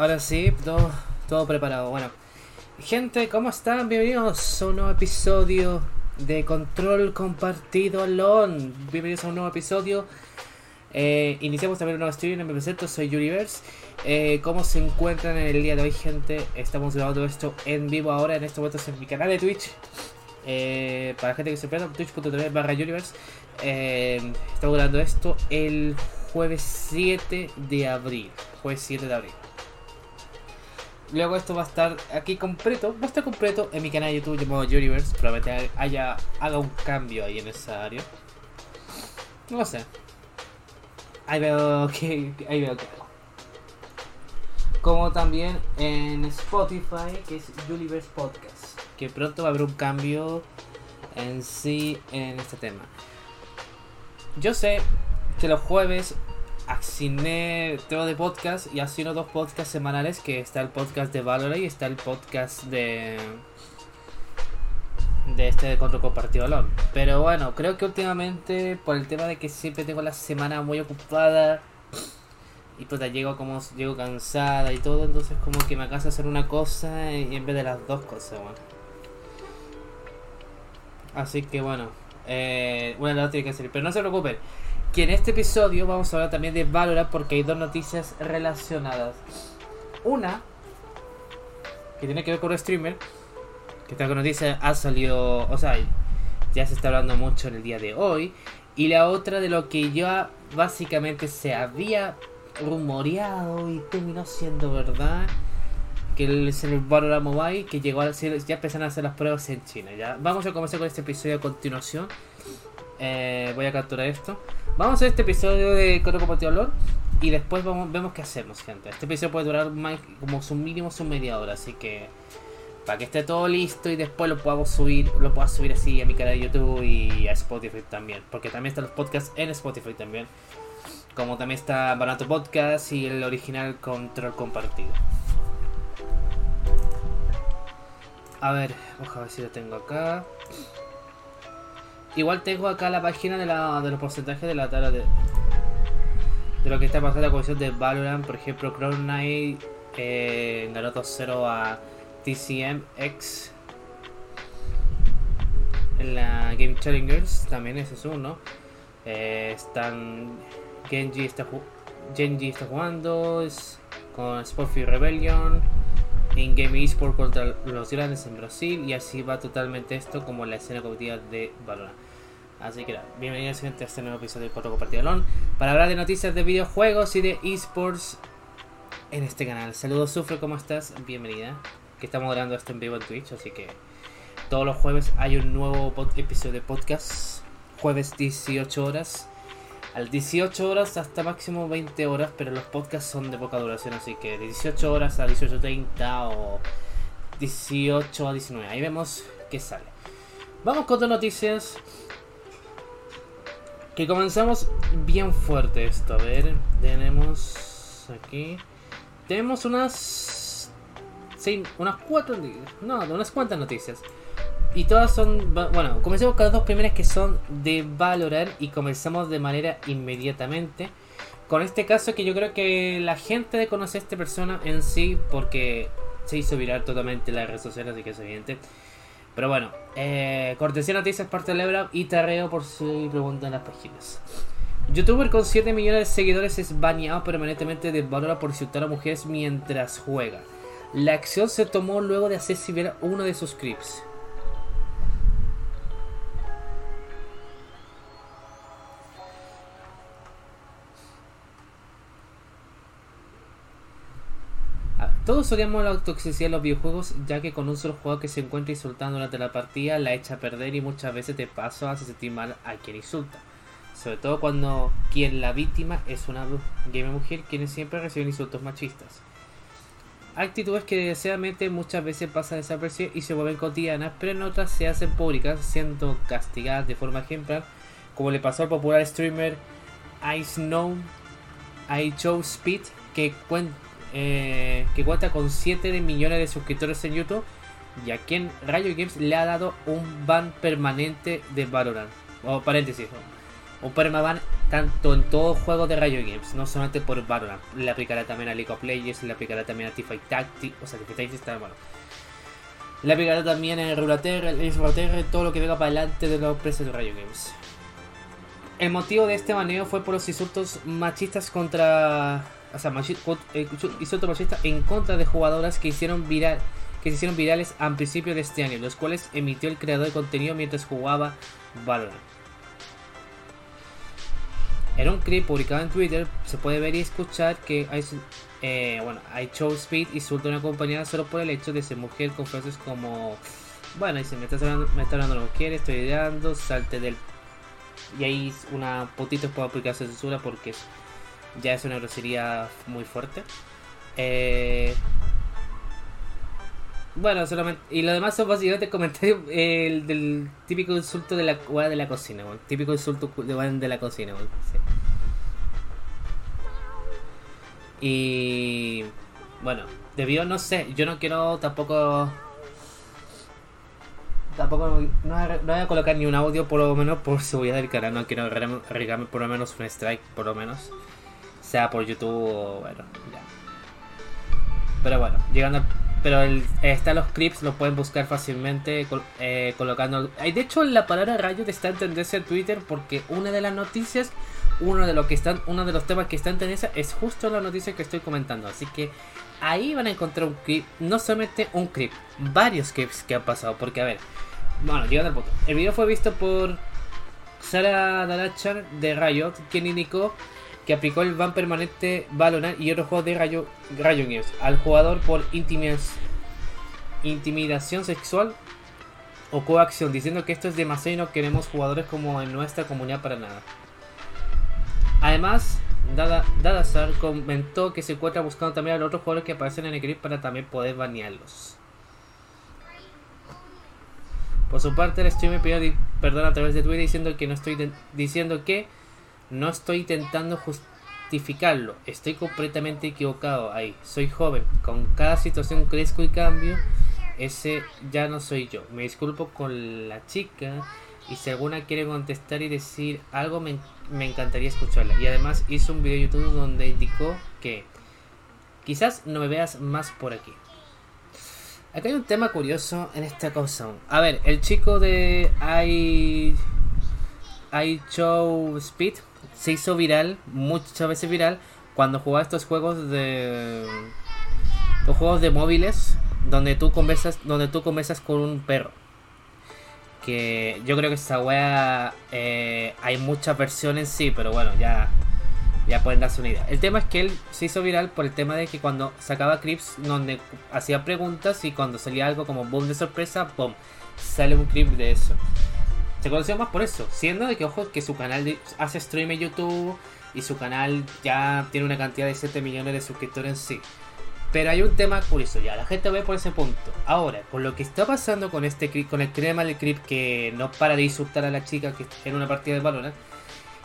ahora sí, todo, todo preparado. Bueno, gente, ¿cómo están? Bienvenidos a un nuevo episodio de Control Compartido LON. Bienvenidos a un nuevo episodio. Eh, iniciamos también un nuevo stream. Me presento, soy Universe. Eh, ¿Cómo se encuentran en el día de hoy, gente? Estamos grabando esto en vivo ahora, en este momento en mi canal de Twitch. Eh, para la gente que se pierda, twitch.tv barra Universe. Eh, estamos grabando esto el jueves 7 de abril. Jueves 7 de abril. Luego esto va a estar aquí completo. Va a estar completo en mi canal de YouTube llamado Universe. Probablemente haya, haga un cambio ahí en esa área. No sé. Ahí veo que. Ahí veo que Como también en Spotify, que es Universe Podcast. Que pronto va a haber un cambio en sí en este tema. Yo sé que los jueves asigné todo de podcast y asigno dos podcasts semanales que está el podcast de Valorant y está el podcast de de este de Control Compartido LOL. Pero bueno, creo que últimamente por el tema de que siempre tengo la semana muy ocupada y pues llego como llego cansada y todo, entonces como que me cansa hacer una cosa y en vez de las dos cosas, bueno. Así que bueno, eh, una de las tiene que hacer, pero no se preocupen que en este episodio vamos a hablar también de Valorant porque hay dos noticias relacionadas. Una, que tiene que ver con el streamer, que esta noticia ha salido, o sea, ya se está hablando mucho en el día de hoy. Y la otra de lo que ya básicamente se había rumoreado y terminó siendo verdad, que es el Valorant Mobile, que llegó a ser, ya empezaron a hacer las pruebas en China. Ya vamos a comenzar con este episodio a continuación. Eh, voy a capturar esto. Vamos a hacer este episodio de Coro Compatible Lore y después vamos, vemos qué hacemos, gente. Este episodio puede durar como su mínimo su media hora, así que para que esté todo listo y después lo podamos subir, lo pueda subir así a mi canal de YouTube y a Spotify también, porque también están los podcasts en Spotify también. Como también está Barato Podcast y el original Control Compartido. A ver, ver si lo tengo acá. Igual tengo acá la página de, los porcentajes de la tabla de, de lo que está pasando en la comisión de Valorant. Por ejemplo, Crown Knight eh, ganó 2-0 a TCM X en la Game Challengers. También ese es uno. Eh, están Genji está, Genji está jugando es, con Sportfield Rebellion. En Game Esport contra los grandes en Brasil y así va totalmente esto como la escena competitiva de Valorant. Así que nada, bienvenidos a este nuevo episodio de Corto Compartido para hablar de noticias de videojuegos y de esports en este canal. Saludos Sufre, ¿cómo estás? Bienvenida. Que estamos grabando esto en vivo en Twitch, así que todos los jueves hay un nuevo episodio de podcast. Jueves 18 horas. Al 18 horas hasta máximo 20 horas, pero los podcasts son de poca duración, así que de 18 horas a 18.30 o 18 a 19. Ahí vemos qué sale. Vamos con dos noticias. Que comenzamos bien fuerte esto. A ver, tenemos aquí. Tenemos unas. Sí, unas cuatro. No, unas cuantas noticias. Y todas son. Bueno, comencemos con las dos primeras que son de Valorant. Y comenzamos de manera inmediatamente. Con este caso que yo creo que la gente de conocer a esta persona en sí. Porque se hizo viral totalmente en las redes sociales, así que es evidente. Pero bueno, eh, cortesía noticias parte del Ebra y tarreo por si preguntan las páginas. Youtuber con 7 millones de seguidores es baneado permanentemente de Valora por insultar a mujeres mientras juega. La acción se tomó luego de hacer uno de sus clips. Todos odiamos la toxicidad de los videojuegos, ya que con un solo jugador que se encuentra insultando durante la partida la echa a perder y muchas veces te paso hace sentir mal a quien insulta. Sobre todo cuando quien la víctima es una gamer mujer, quienes siempre reciben insultos machistas. Actitudes que desgraciadamente muchas veces pasan desapercibidas y se vuelven cotidianas, pero en otras se hacen públicas, siendo castigadas de forma ejemplar, como le pasó al popular streamer Ice Snow, I Speed, que cuenta eh, que cuenta con 7 millones de suscriptores en YouTube y a quien Rayo Games le ha dado un ban permanente de Valorant. O paréntesis, un permaban tanto en todo juego de Rayo Games, no solamente por Valorant. Le aplicará también a League of Legends, le aplicará también a T-Fight Tactics, o sea, T-Fight está bueno. Le aplicará también en Rulater, el Rulater, todo lo que venga para adelante de los precios de Rayo Games. El motivo de este baneo fue por los insultos machistas contra. O sea, eh, insultos machistas en contra de jugadoras que hicieron viral que se hicieron virales a principios de este año, los cuales emitió el creador de contenido mientras jugaba Valorant. En un clip publicado en Twitter se puede ver y escuchar que hay, eh, bueno, hay Show Speed insulta a una compañera solo por el hecho de ser mujer con frases como, bueno, dice, me estás hablando, me está hablando lo que quiere, estoy ideando, salte del... Y ahí una putito puede aplicarse censura porque ya es una grosería muy fuerte. Eh, bueno, solamente. Y lo demás son básicamente comentarios el, del típico insulto de la de la cocina, Típico insulto de, de la cocina, Y. Bueno, debió, no sé. Yo no quiero tampoco. Tampoco. No, voy a colocar ni un audio, por lo menos por seguridad del canal. No quiero arriesgarme por lo menos un strike, por lo menos. Sea por YouTube o. Bueno, ya. Pero bueno, llegando pero el, está los clips, lo pueden buscar fácilmente eh, colocando. De hecho, la palabra rayo está en tendencia en Twitter porque una de las noticias, uno de, lo que están, uno de los temas que está en tendencia es justo la noticia que estoy comentando. Así que ahí van a encontrar un clip, no solamente un clip, varios clips que han pasado. Porque a ver, bueno, llegando al punto. El video fue visto por Sara Darachar de Riot, quien indicó que aplicó el ban permanente Valorant y otros juegos de Rayo, Rayo News al jugador por intimidación sexual o coacción, diciendo que esto es demasiado y no queremos jugadores como en nuestra comunidad para nada. Además, Dada, Dadasar comentó que se encuentra buscando también a los otros jugadores que aparecen en el clip para también poder banearlos. Por su parte, el streamer pidió perdón a través de Twitter diciendo que no estoy diciendo que no estoy intentando justificarlo, estoy completamente equivocado ahí. Soy joven, con cada situación crezco y cambio. Ese ya no soy yo. Me disculpo con la chica y si alguna quiere contestar y decir algo me, encantaría escucharla. Y además hizo un video de YouTube donde indicó que quizás no me veas más por aquí. Acá hay un tema curioso en esta cosa. A ver, el chico de I, I Show Speed se hizo viral, muchas veces viral, cuando jugaba estos juegos de. Los juegos de móviles donde tú conversas, donde tú conversas con un perro. Que yo creo que esa wea eh, hay muchas versiones sí, pero bueno, ya ya pueden darse una idea. El tema es que él se hizo viral por el tema de que cuando sacaba clips donde hacía preguntas y cuando salía algo como boom de sorpresa, boom, sale un clip de eso se conoció más por eso, siendo de que ojo que su canal hace stream en YouTube y su canal ya tiene una cantidad de 7 millones de suscriptores en sí. Pero hay un tema curioso, ya la gente ve por ese punto. Ahora, con lo que está pasando con este con el crema del clip que no para de insultar a la chica que en una partida de Valorant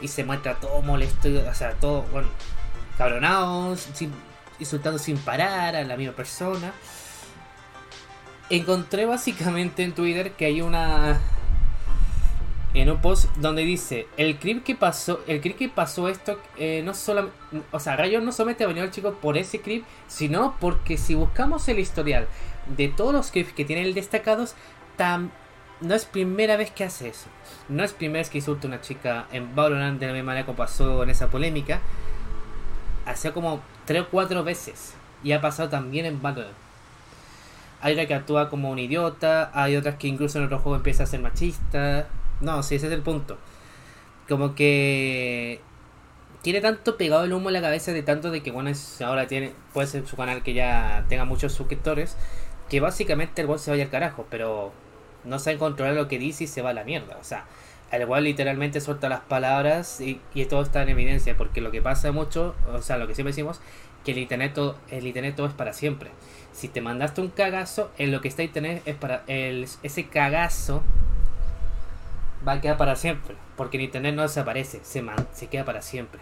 y se muestra todo molesto, o sea, todo, bueno, cabronado, insultando sin parar a la misma persona. Encontré básicamente en Twitter que hay una en un post donde dice el clip que pasó el clip que pasó esto eh, no solo o sea Rayo no solamente venido al chico por ese clip sino porque si buscamos el historial de todos los clips que tiene el destacados tam, no es primera vez que hace eso. No es primera vez que insulta una chica en Valorant de la misma manera como pasó en esa polémica. Hace como tres o cuatro veces. Y ha pasado también en Valorant. Hay una que actúa como un idiota hay otras que incluso en otro juego empieza a ser machista no, sí, ese es el punto. Como que tiene tanto pegado el humo en la cabeza de tanto de que bueno ahora tiene puede ser su canal que ya tenga muchos suscriptores que básicamente el bot se vaya al carajo pero no sabe controlar lo que dice y se va a la mierda o sea el igual literalmente suelta las palabras y, y, todo está en evidencia porque lo que pasa mucho o sea lo que siempre decimos que el internet todo, el internet todo es para siempre si te mandaste un cagazo en lo que está internet es para el, ese cagazo va a quedar para siempre. Porque en internet no desaparece, se, se queda para siempre.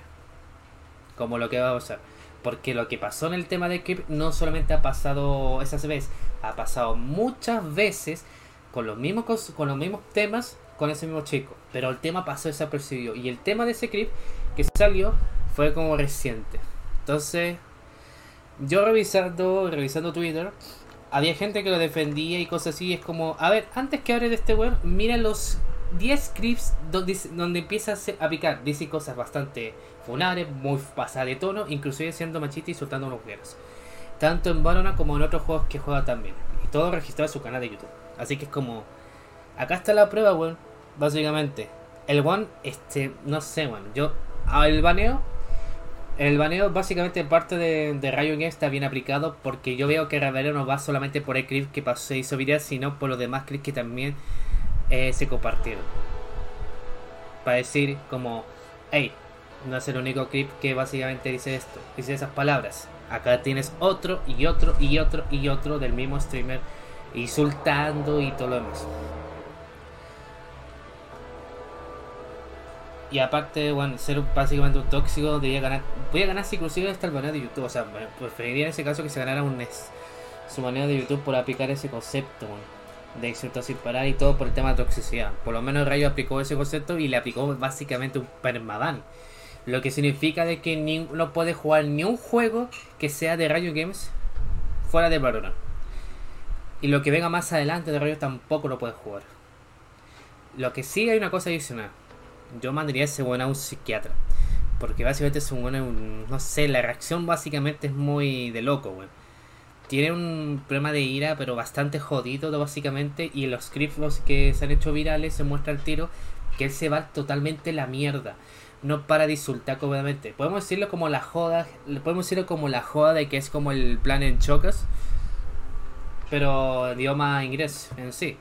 Como lo que va a pasar. Porque lo que pasó en el tema de Clip no solamente ha pasado esas veces, ha pasado muchas veces con los mismos, con los mismos temas con ese mismo chico. Pero el tema pasó desapercibido. Y el tema de ese clip que salió fue como reciente. Entonces, yo revisando, revisando Twitter, había gente que lo defendía y cosas así. Es como, a ver, antes que hable de este weón, mira los 10 scripts donde, donde empieza a picar. Dice cosas bastante funares, muy pasadas de tono, inclusive siendo machista y soltando unos guerreros. Tanto en Barona como en otros juegos que juega también. Y todo registrado en su canal de YouTube. Así que es como, acá está la prueba, weón. Básicamente, el one, este, no sé, weón. Yo, el baneo el baneo básicamente parte de, de Game está bien aplicado porque yo veo que Ravelio no va solamente por el clip que pasó, se hizo viral, sino por los demás clips que también eh, se compartieron. Para decir como, hey, no es el único clip que básicamente dice esto, dice esas palabras. Acá tienes otro y otro y otro y otro del mismo streamer insultando y todo lo demás. Y aparte, bueno, ser básicamente un tóxico, debería ganar. Podría ganarse inclusive hasta el baneo de YouTube. O sea, preferiría en ese caso que se ganara un su baneo de YouTube por aplicar ese concepto de sin parar y todo por el tema de toxicidad. Por lo menos Rayo aplicó ese concepto y le aplicó básicamente un permaban. Lo que significa de que ni, no puede jugar ni un juego que sea de Rayo Games fuera de Valorant. Y lo que venga más adelante de Rayo tampoco lo puede jugar. Lo que sí hay una cosa adicional yo mandaría ese bueno a un psiquiatra. Porque básicamente es un bueno, no sé, la reacción básicamente es muy de loco, weón. Tiene un problema de ira, pero bastante jodido, básicamente. Y en los scripts que se han hecho virales se muestra el tiro que él se va totalmente la mierda. No para de insultar, obviamente. Podemos decirlo como la joda, podemos decirlo como la joda de que es como el plan en chocas. Pero idioma inglés en sí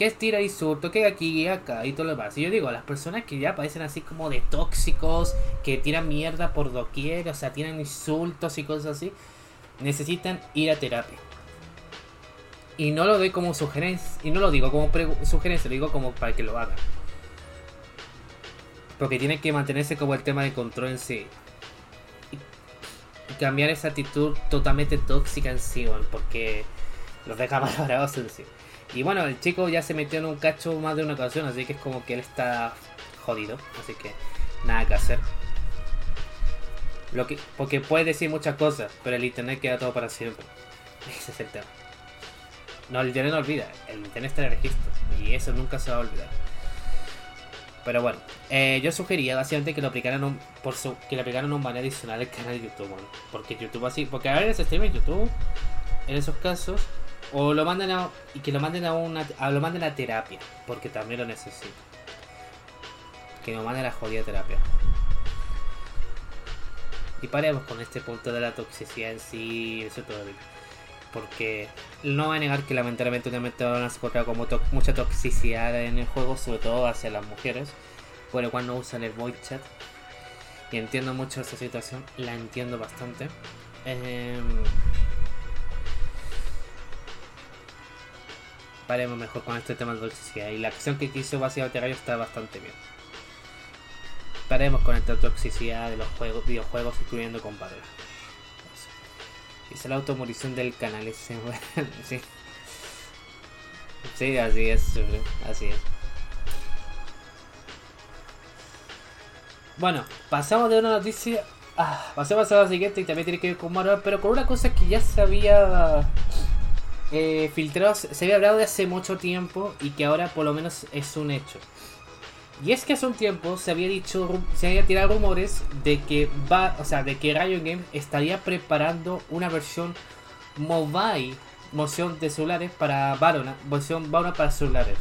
que es tira insulto, que aquí y acá y todo lo demás. Y yo digo, las personas que ya parecen así como de tóxicos, que tiran mierda por doquier, o sea, tienen insultos y cosas así, necesitan ir a terapia. Y no lo doy como sugerencia, y no lo digo como sugerencia, lo digo como para que lo hagan. Porque tienen que mantenerse como el tema de control en sí. Y cambiar esa actitud totalmente tóxica en sí, porque los deja valorados en sí. Y bueno, el chico ya se metió en un cacho más de una ocasión, así que es como que él está jodido, así que nada que hacer. Lo que, porque puede decir muchas cosas, pero el internet queda todo para siempre. Ese es el tema. No, el internet no olvida, el internet está en el registro y eso nunca se va a olvidar. Pero bueno, eh, yo sugería básicamente que lo aplicaran un, que le aplicaran un banner adicional al canal de YouTube, porque YouTube así, porque a veces stream en YouTube, en esos casos, o lo manden a. Y que lo manden a una. lo manden a terapia. Porque también lo necesito. Que lo manden a la jodida terapia. Y paremos con este punto de la toxicidad en sí. Eso todo. Porque no va a negar que lamentablemente últimamente van a como mucha toxicidad en el juego, sobre todo hacia las mujeres. Por lo cual no usan el voice chat. Y entiendo mucho esa situación, la entiendo bastante. Eh, paremos mejor con este tema de toxicidad. Y la acción que hizo básicamente Rayo está bastante bien. Paremos con esta toxicidad de los juegos, videojuegos, incluyendo con Valorant. Es la automorición del canal ese, sí. Sí, así es, así es. Bueno, pasamos de una noticia. Ah, pasemos a la siguiente y también tiene que ver con Marvel, pero con una cosa que ya se había eh, filtrados se había hablado de hace mucho tiempo y que ahora por lo menos es un hecho. Y es que hace un tiempo se había dicho, se había tirado rumores de que va, o sea, de que Riot Games estaría preparando una versión mobile, moción de celulares para Valorant, versión Valorant para celulares.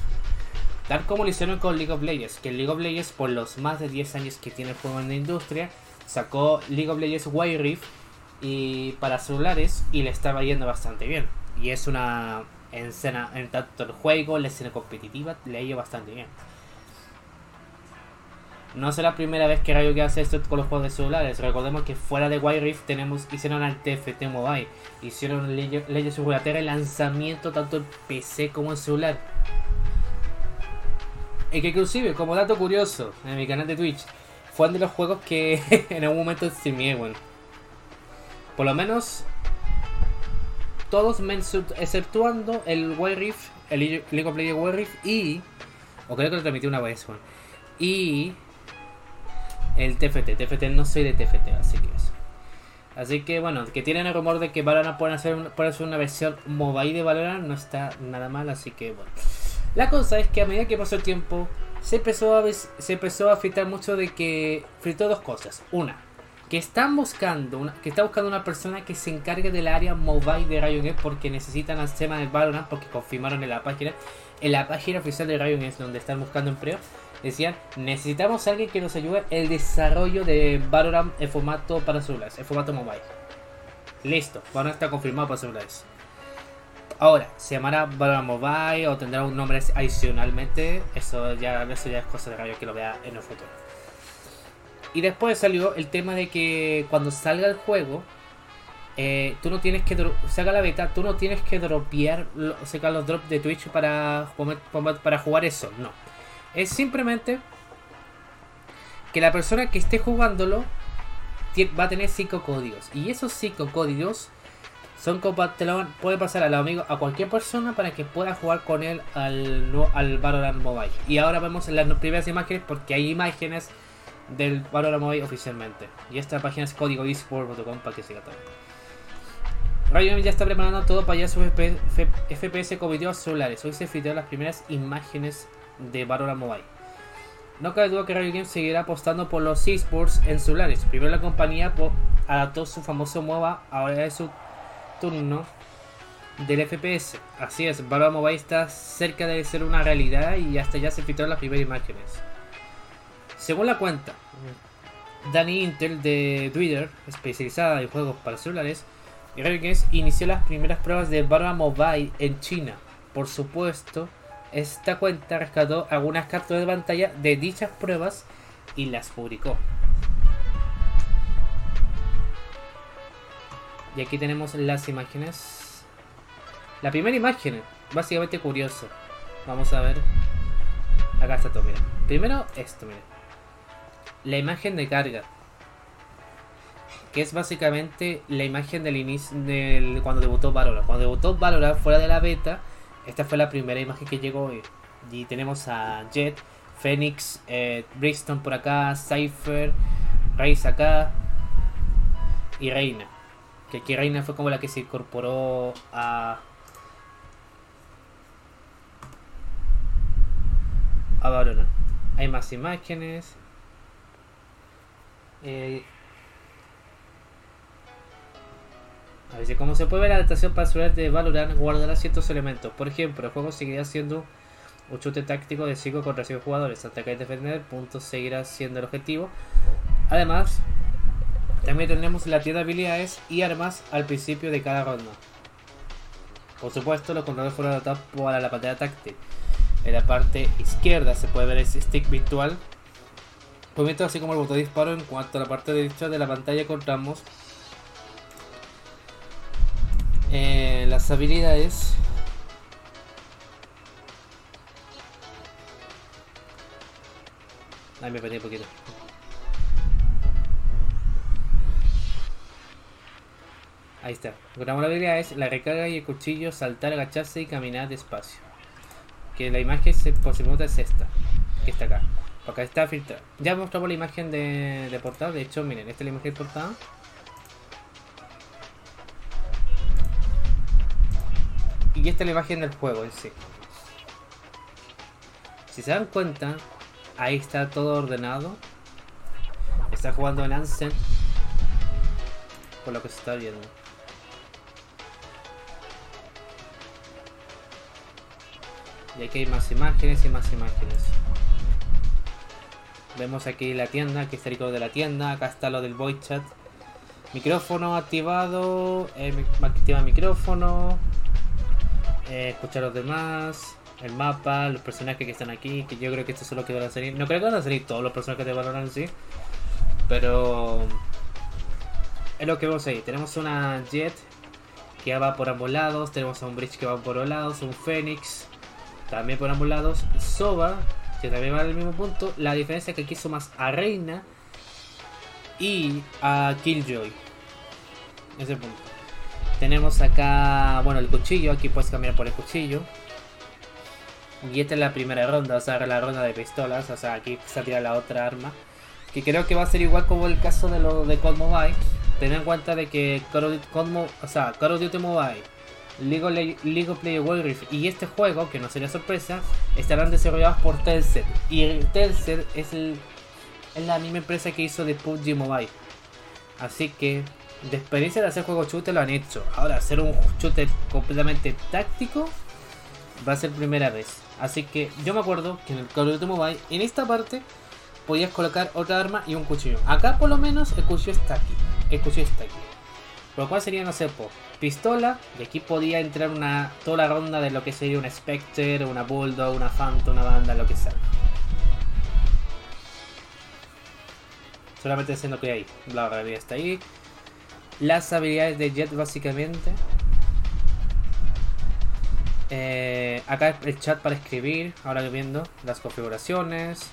Tal como lo hicieron con League of Legends, que League of Legends por los más de 10 años que tiene el juego en la industria, sacó League of Legends Wild Rift y para celulares y le estaba yendo bastante bien. Y es una escena, en tanto el juego, la escena competitiva, le ha ido bastante bien. No es la primera vez que Rayo que hace esto con los juegos de celulares. Recordemos que fuera de Wild Rift tenemos, hicieron al TFT Mobile. Hicieron Legends of el lanzamiento tanto en PC como en celular. Y que inclusive, como dato curioso, en mi canal de Twitch, fue de los juegos que en algún momento streamé, bueno. Por lo menos todos exceptuando el Wild Rift, el League of Legends Wild Rift y. O creo que lo transmití una vez, Juan. Y. el TFT. TFT no soy de TFT, así que eso. Así que bueno, que tienen el rumor de que Valorant pueden hacer, puede hacer una versión mobile de Valorant, no está nada mal, así que bueno. La cosa es que a medida que pasó el tiempo, se empezó a, se empezó a filtrar mucho de que filtró dos cosas. Una, que están buscando una, que está buscando una persona que se encargue del área mobile de Riot porque necesitan el tema del Valorant porque confirmaron en la página en la página oficial de Riot donde están buscando empleo decían necesitamos a alguien que nos ayude el desarrollo de Valorant en formato para celulares en formato mobile. Listo Valorant está confirmado para celulares. Ahora se llamará Valorant Mobile o tendrá un nombre adicionalmente eso ya eso ya es cosa de Riot que lo vea en el futuro. Y después salió el tema de que cuando salga el juego, eh, tú no tienes que saca la beta, tú no tienes que dropear, sacar los drops de Twitch para, para jugar eso, no. Es simplemente que la persona que esté jugándolo va a tener 5 códigos. Y esos 5 códigos son puede pasar al amigo a cualquier persona para que pueda jugar con él al, al Valorant Mobile. Y ahora vemos las primeras imágenes porque hay imágenes del Valorant Mobile oficialmente. Y esta página es código para que siga todo. Riot ya está preparando todo para ya sus FPS con videos celulares. Hoy se filtraron las primeras imágenes de Valorant Mobile. No cabe duda que Riot Games seguirá apostando por los esports en celulares. Primero la compañía adaptó su famoso MOBA, ahora es su turno del FPS. Así es, Valorant Mobile está cerca de ser una realidad y hasta ya se filtraron las primeras imágenes. Según la cuenta Danny Intel de Twitter, especializada en juegos para celulares, Games inició las primeras pruebas de Barba Mobile en China. Por supuesto, esta cuenta rescató algunas capturas de pantalla de dichas pruebas y las publicó. Y aquí tenemos las imágenes. La primera imagen, básicamente curioso. Vamos a ver. Acá está todo, mira. Primero esto, mira la imagen de carga. Que es básicamente la imagen del inicio del cuando debutó Valorant. Cuando debutó Valorant fuera de la beta, esta fue la primera imagen que llegó hoy. Y tenemos a Jet, Phoenix, eh, por acá, Cypher, Raze acá y Reina. Que aquí Reina fue como la que se incorporó a. a Valorant. Hay más imágenes. Eh, a ver, como se puede ver, la adaptación para celular de Valorant guardará ciertos elementos. Por ejemplo, el juego seguirá siendo un chute táctico de 5 contra 5 jugadores. Atacar y defender, puntos seguirá siendo el objetivo. Además, también tendremos la tienda de habilidades y armas al principio de cada ronda. Por supuesto, los controles fueron adaptados para la pantalla táctil. En la parte izquierda se puede ver el stick virtual Movimiento así como el botón de disparo en cuanto a la parte derecha de la pantalla encontramos eh, las habilidades Ay, me perdí un poquito. Ahí está. Encontramos la habilidad es la recarga y el cuchillo, saltar, agacharse y caminar despacio. Que la imagen se, por si es esta, que está acá. Acá está filtrado. Ya mostramos la imagen de, portada. De hecho, miren, esta es la imagen de portada. Y esta es la imagen del juego en sí. Si se dan cuenta, ahí está todo ordenado. Está jugando en Ansem. Por lo que se está viendo. Y aquí hay más imágenes y más imágenes. Vemos aquí la tienda, aquí está el icono de la tienda, acá está lo del voice chat. Micrófono activado, eh, activa micrófono, eh, escuchar los demás, el mapa, los personajes que están aquí, que yo creo que esto es lo que van a salir. No creo que van a salir todos los personajes de Valorant en sí, pero es lo que vemos ahí. Tenemos una Jet que va por ambos lados, tenemos a un Bridge que va por ambos lados, un Phoenix también por ambos lados, Soba que también va al mismo punto. La diferencia es que aquí más a Reina y a Killjoy. Ese punto. Tenemos acá, bueno, el cuchillo. Aquí puedes cambiar por el cuchillo. Y esta es la primera ronda, o sea, la ronda de pistolas. O sea, aquí se la otra arma. que creo que va a ser igual como el caso de lo de COD Mobile. Ten en cuenta de que Call of Duty, o sea, Call of Mobile, League of, Le- League of Legends y este juego, que no sería sorpresa, estarán desarrollados por Tencent. Y Tencent es, el, es la misma empresa que hizo de PUBG Mobile. Así que de experiencia de hacer juegos shooter lo han hecho. Ahora, hacer un shooter completamente táctico va a ser primera vez. Así que yo me acuerdo que en el Call of Duty Mobile, en esta parte, podías colocar otra arma y un cuchillo. Acá por lo menos el cuchillo está aquí. El cuchillo está aquí. Por lo cual sería, no sé, po, pistola. Y aquí podía entrar una toda la ronda de lo que sería una Spectre, una Bulldog, una Phantom, una banda, lo que sea. Solamente diciendo que ahí. La realidad está ahí. Las habilidades de Jet básicamente. Eh, acá el chat para escribir. Ahora viendo las configuraciones.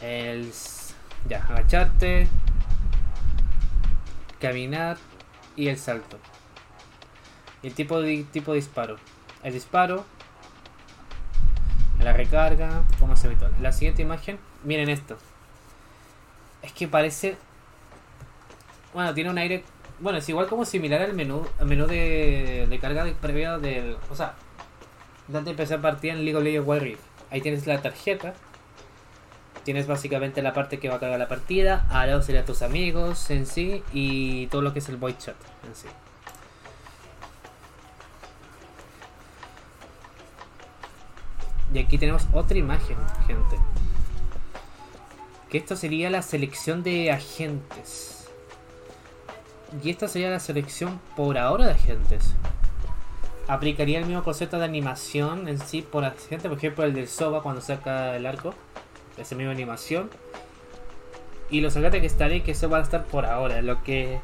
El ya, agacharte. Caminar y el salto. El tipo de tipo de disparo. El disparo. La recarga. Como se habitual. La siguiente imagen. Miren esto. Es que parece. Bueno, tiene un aire. Bueno, es igual como similar al menú, al menú de, de carga de previa del. O sea, antes de empezar partida en League of Legends Wild Rift. Ahí tienes la tarjeta. Tienes básicamente la parte que va a cargar la partida. Al lado serían tus amigos en sí. Y todo lo que es el voice chat en sí. Y aquí tenemos otra imagen, gente. Que esto sería la selección de agentes. Y esta sería la selección por ahora de agentes. Aplicaría el mismo concepto de animación en sí por agente, por ejemplo el del Soba cuando saca el arco. Esa misma animación. Y los agentes que estaré, que eso va a estar por ahora. Lo que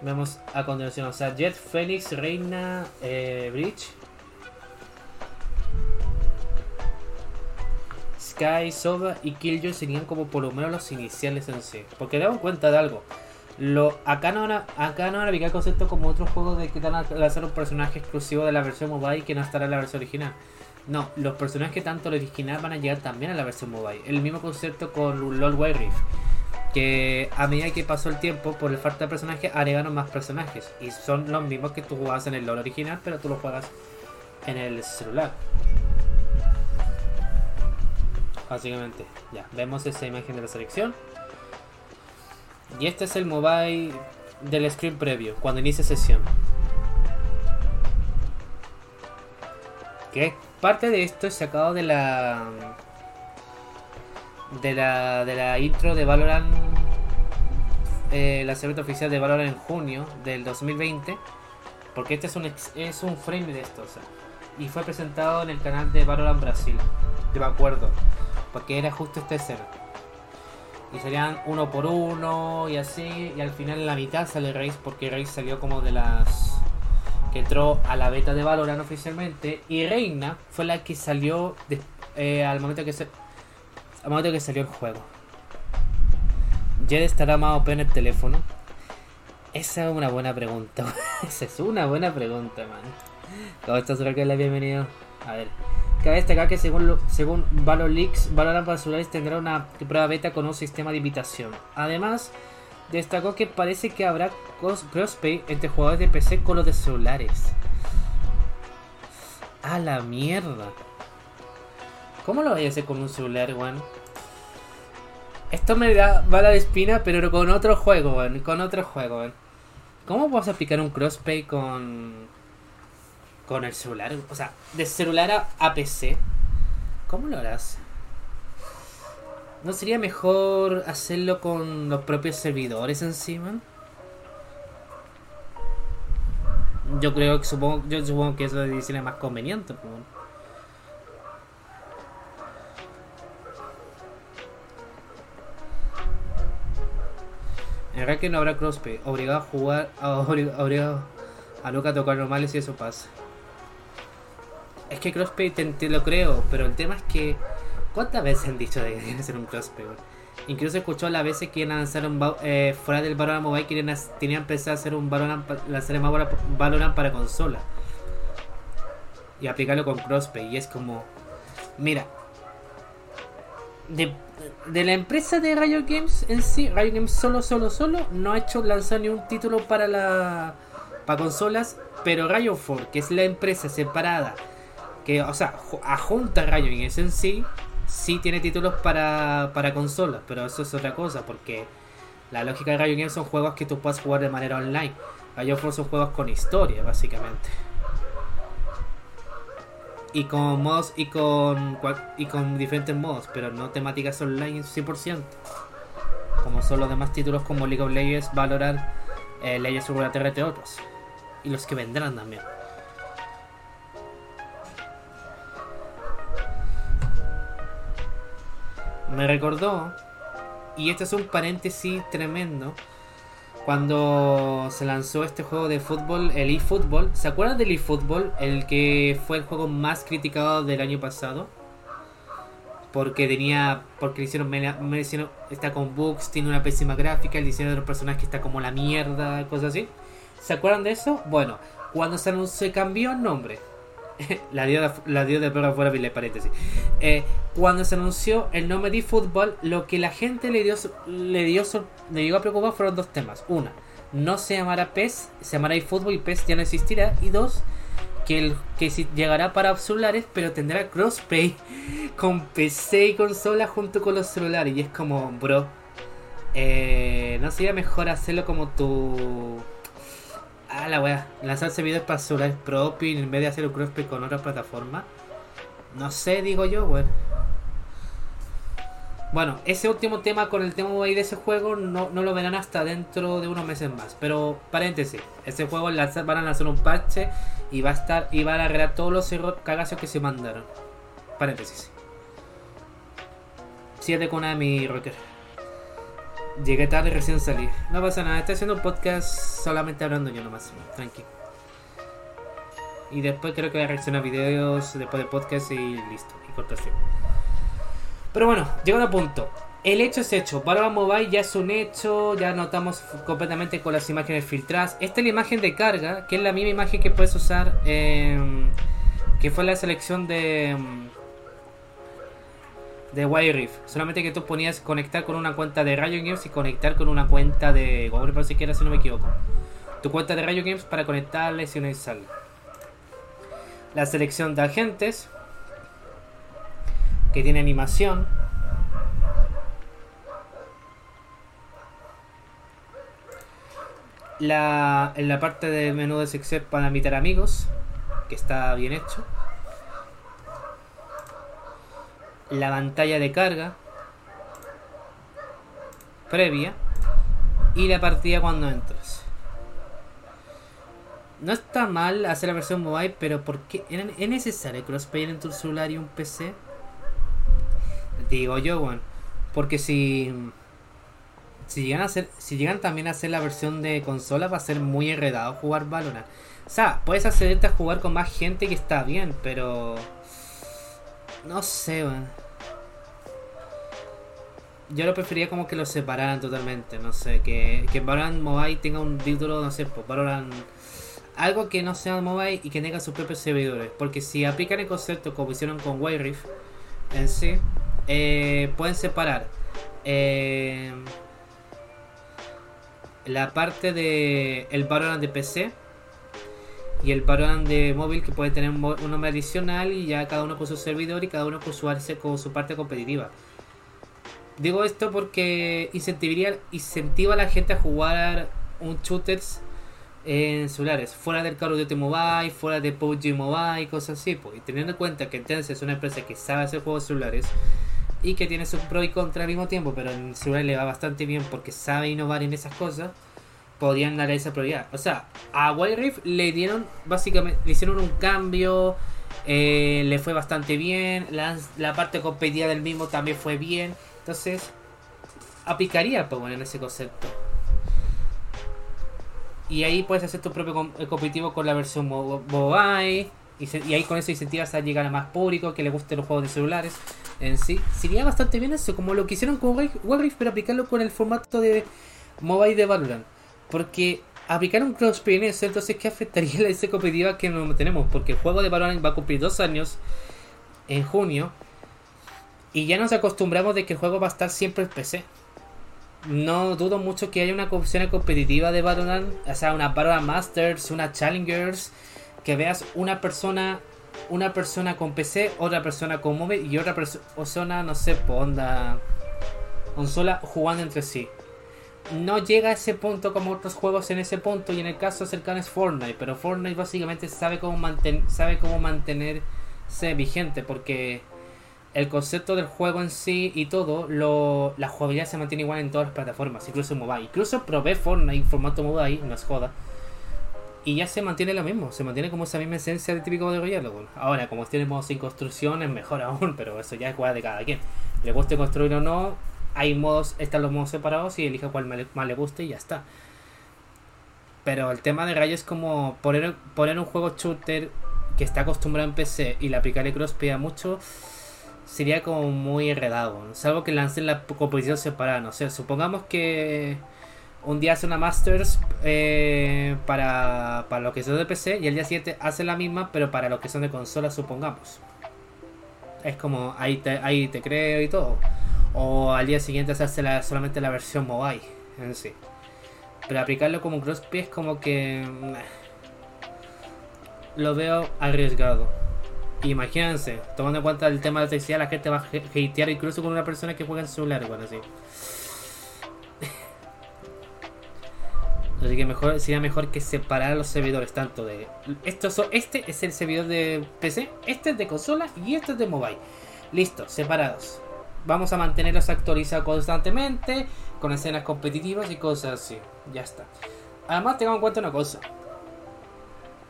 vemos a continuación. O sea, Jet, Phoenix, Reina, eh, Bridge. Sky, Soba y Killjoy serían como por lo menos los iniciales en sí. Porque damos cuenta de algo. Lo, acá no van a, acá no van como otros juegos de que van a lanzar un personaje exclusivo de la versión mobile que no estará en la versión original. No, los personajes tanto la original van a llegar también a la versión mobile. El mismo concepto con LOL Wild. Que a medida que pasó el tiempo, por la falta de personajes, agregaron más personajes. Y son los mismos que tú jugabas en el LOL original, pero tú los juegas en el celular. Básicamente, ya, vemos esa imagen de la selección. Y este es el mobile del screen previo, cuando inicia sesión. Que parte de esto es sacado de la. De la, de la intro de Valorant. Eh, lanzamiento oficial de Valorant en junio del 2020. Porque este es un, ex- es un frame de esto, o sea. Y fue presentado en el canal de Valorant Brasil. Yo me acuerdo. Porque era justo esta escena. Y serían uno por uno y así. Y al final en la mitad sale Reis porque Reis salió como de las. que entró a la beta de Valorant oficialmente. Y Reina fue la que salió de- eh, al momento que se. al momento que salió el juego. Jed estará más OP en el teléfono. Esa es una buena pregunta. Esa es una buena pregunta, man. ¿Cómo estás, Raquel? Bienvenido. A ver. Cabe destacar que según, lo- según Valor Leaks, Valorant para celulares tendrá una prueba beta con un sistema de invitación. Además, destacó que parece que habrá crossplay entre jugadores de PC con los de celulares. A la mierda. ¿Cómo lo voy a hacer con un celular, weón? Esto me da bala de espina, pero con otro juego, weón. Con otro juego, weón. ¿Cómo a aplicar un crossplay con. Con el celular? O sea, de celular a, a PC. ¿Cómo lo harás? ¿No sería mejor hacerlo con los propios servidores encima? Yo creo que supongo, yo supongo que eso es más conveniente. pues. En realidad que no habrá crossplay, obligado a jugar, a- obli- obligado a nunca tocar normales y eso pasa. Es que crossplay te, lo creo, pero el tema es que ¿cuántas veces han dicho de que quieren hacer un crossplay? Incluso he escuchado las veces que iban a lanzar un Val- eh, fuera del Valorant Mobile querían tenían pensado hacer un Valorant, lanzar el Valorant para consola y aplicarlo con crossplay y es como mira de, la empresa de Riot Games en sí, Riot Games solo, solo, solo, no ha hecho lanzar ni un título para la para consolas, pero Riot 4, que es la empresa separada, que, o sea, ju- ajunta Riot Games en sí, sí tiene títulos para, para consolas, pero eso es otra cosa, porque la lógica de Riot Games son juegos que tú puedes jugar de manera online. Riot 4 son juegos con historia, básicamente. Y con modos y con y con diferentes modos, pero no temáticas online 100%. Como son los demás títulos como League of Legends, Valorant, eh, Legends of Runeterra, entre otros. Y los que vendrán también. Me recordó, y este es un paréntesis tremendo, cuando se lanzó este juego de fútbol, el eFootball. ¿Se acuerdan del eFootball? El que fue el juego más criticado del año pasado. Porque tenía. Porque le hicieron. Hicieron está con bugs, tiene una pésima gráfica, el diseño de los personajes está como la mierda, cosas así. ¿Se acuerdan de eso? Bueno, cuando se anunció, cambió el nombre. la dio de, la dio de paréntesis. Eh, cuando se anunció el nombre de eFootball, lo que la gente le dio, le dio, le llegó a preocupar fueron dos temas. Una, no se llamará PES, se llamará eFootball y PES ya no existirá. Y dos, que, el, que llegará para celulares, pero tendrá crossplay con PC y consola junto con los celulares. Y es como, bro, eh, ¿no sería mejor hacerlo como tu... Ah, la wea, lanzarse videos para celulares propios en vez de hacer un crossplay con otra plataforma? No sé, digo yo, bueno. Bueno, ese último tema con el tema de ese juego no, no lo verán hasta dentro de unos meses más. Pero paréntesis, ese juego lanzar, van a lanzar un parche y va a estar y van a arreglar todos los errores cagazos que se mandaron. Paréntesis. 7 con mi rocker. Llegué tarde y recién salí. No pasa nada, estoy haciendo un podcast solamente hablando yo nomás. Tranqui. Y después creo que voy a reaccionar a videos después del podcast y listo. Y cortación. Pero bueno, llegando a punto. El hecho es hecho. Valorant Mobile ya es un hecho. Ya notamos completamente con las imágenes filtradas. Esta es la imagen de carga, que es la misma imagen que puedes usar. Que fue la selección de. De Wild Rift. Solamente que tú ponías conectar con una cuenta de Riot Games y conectar con una cuenta de Google, por siquiera si no me equivoco. Tu cuenta de Riot Games para conectarle si no sale. La selección de agentes que tiene animación. La, en la parte del menú de sección para invitar amigos, que está bien hecho. La pantalla de carga previa y la partida cuando entras. No está mal hacer la versión mobile, pero ¿por qué? ¿Es necesario crossplay en tu celular y un PC? Digo yo, bueno. Porque si. Si llegan a hacer. Si llegan también a hacer la versión de consola, va a ser muy enredado jugar Valorant. O sea, puedes accederte a jugar con más gente que está bien, pero. No sé, bueno. Yo lo prefería como que lo separaran totalmente. No sé, que, que Valorant Mobile tenga un título, no sé, pues Valorant. Algo que no sea mobile y que tenga sus propios servidores. Porque si aplican el concepto como hicieron con Wild en sí, eh, pueden separar eh, la parte de el Valorant de PC y el Valorant de móvil que puede tener un, nombre adicional y ya cada uno con su servidor y cada uno con su, con su parte competitiva. Digo esto porque incentivaría, incentiva a la gente a jugar un shooters en celulares, fuera del Call of Duty Mobile, fuera de PUBG Mobile, cosas así. Pues. Y teniendo en cuenta que Tencent es una empresa que sabe hacer juegos celulares y que tiene sus pro y contra al mismo tiempo, pero en celular le va bastante bien porque sabe innovar en esas cosas, podrían darle esa prioridad. O sea, a Wild Rift le dieron, básicamente, le hicieron un cambio, eh, le fue bastante bien, la, parte competitiva del mismo también fue bien. Entonces, aplicaría pues, en ese concepto. Y ahí puedes hacer tu propio competitivo con la versión mobile. Y, ahí con eso incentivas a llegar a más público que le gusten los juegos de celulares en sí. Sería bastante bien eso, como lo que hicieron con Wild Rift, pero aplicarlo con el formato de mobile de Valorant. Porque aplicar un crossplay en eso, entonces, ¿qué afectaría la ese competitiva que no tenemos? Porque el juego de Valorant va a cumplir dos años en junio. Y ya nos acostumbramos de que el juego va a estar siempre en PC. No dudo mucho que haya una opción competitiva de Valorant, o sea, una Valorant Masters, una Challengers, que veas una persona una persona con PC, otra persona con móvil y otra persona, no sé, onda consola jugando entre sí. No llega a ese punto como otros juegos en ese punto y en el caso cercano es Fortnite, pero Fortnite básicamente sabe cómo, manten sabe cómo mantenerse vigente porque el concepto del juego en sí y todo, lo, la jugabilidad se mantiene igual en todas las plataformas, incluso en mobile. Incluso probé Fortnite en formato mobile, no es joda y ya se mantiene lo mismo, se mantiene como esa misma esencia de típico de Royale. Ahora, como tenemos sin construcción, es mejor aún, pero eso ya es cual de cada quien. Le guste construir o no, hay modos, están los modos separados y elija cuál más le guste y ya está. Pero el tema de Rayo es como poner, poner un juego shooter que está acostumbrado en PC y le aplicarle crossplay a mucho sería como muy enredado. Salvo que lancen la competición separada, no sé, supongamos que un día hace una Masters eh, para, para los que son de PC y el día siguiente hace la misma, pero para los que son de consola, supongamos. Es como, ahí te, ahí te creo y todo. O al día siguiente se hace la, solamente la versión mobile en sí. Pero aplicarlo como crossplay es como que... Lo veo arriesgado. Imagínense, tomando en cuenta el tema de la electricidad, la gente va a hatear incluso con una persona que juega en celular, bueno, así. Así que sería mejor que separar los servidores tanto de... Estos este es el servidor de PC, este es de consola y este es de mobile. Listo, separados. Vamos a mantenerlos actualizados constantemente, con escenas competitivas y cosas así. Ya está. Además, tengamos en cuenta una cosa.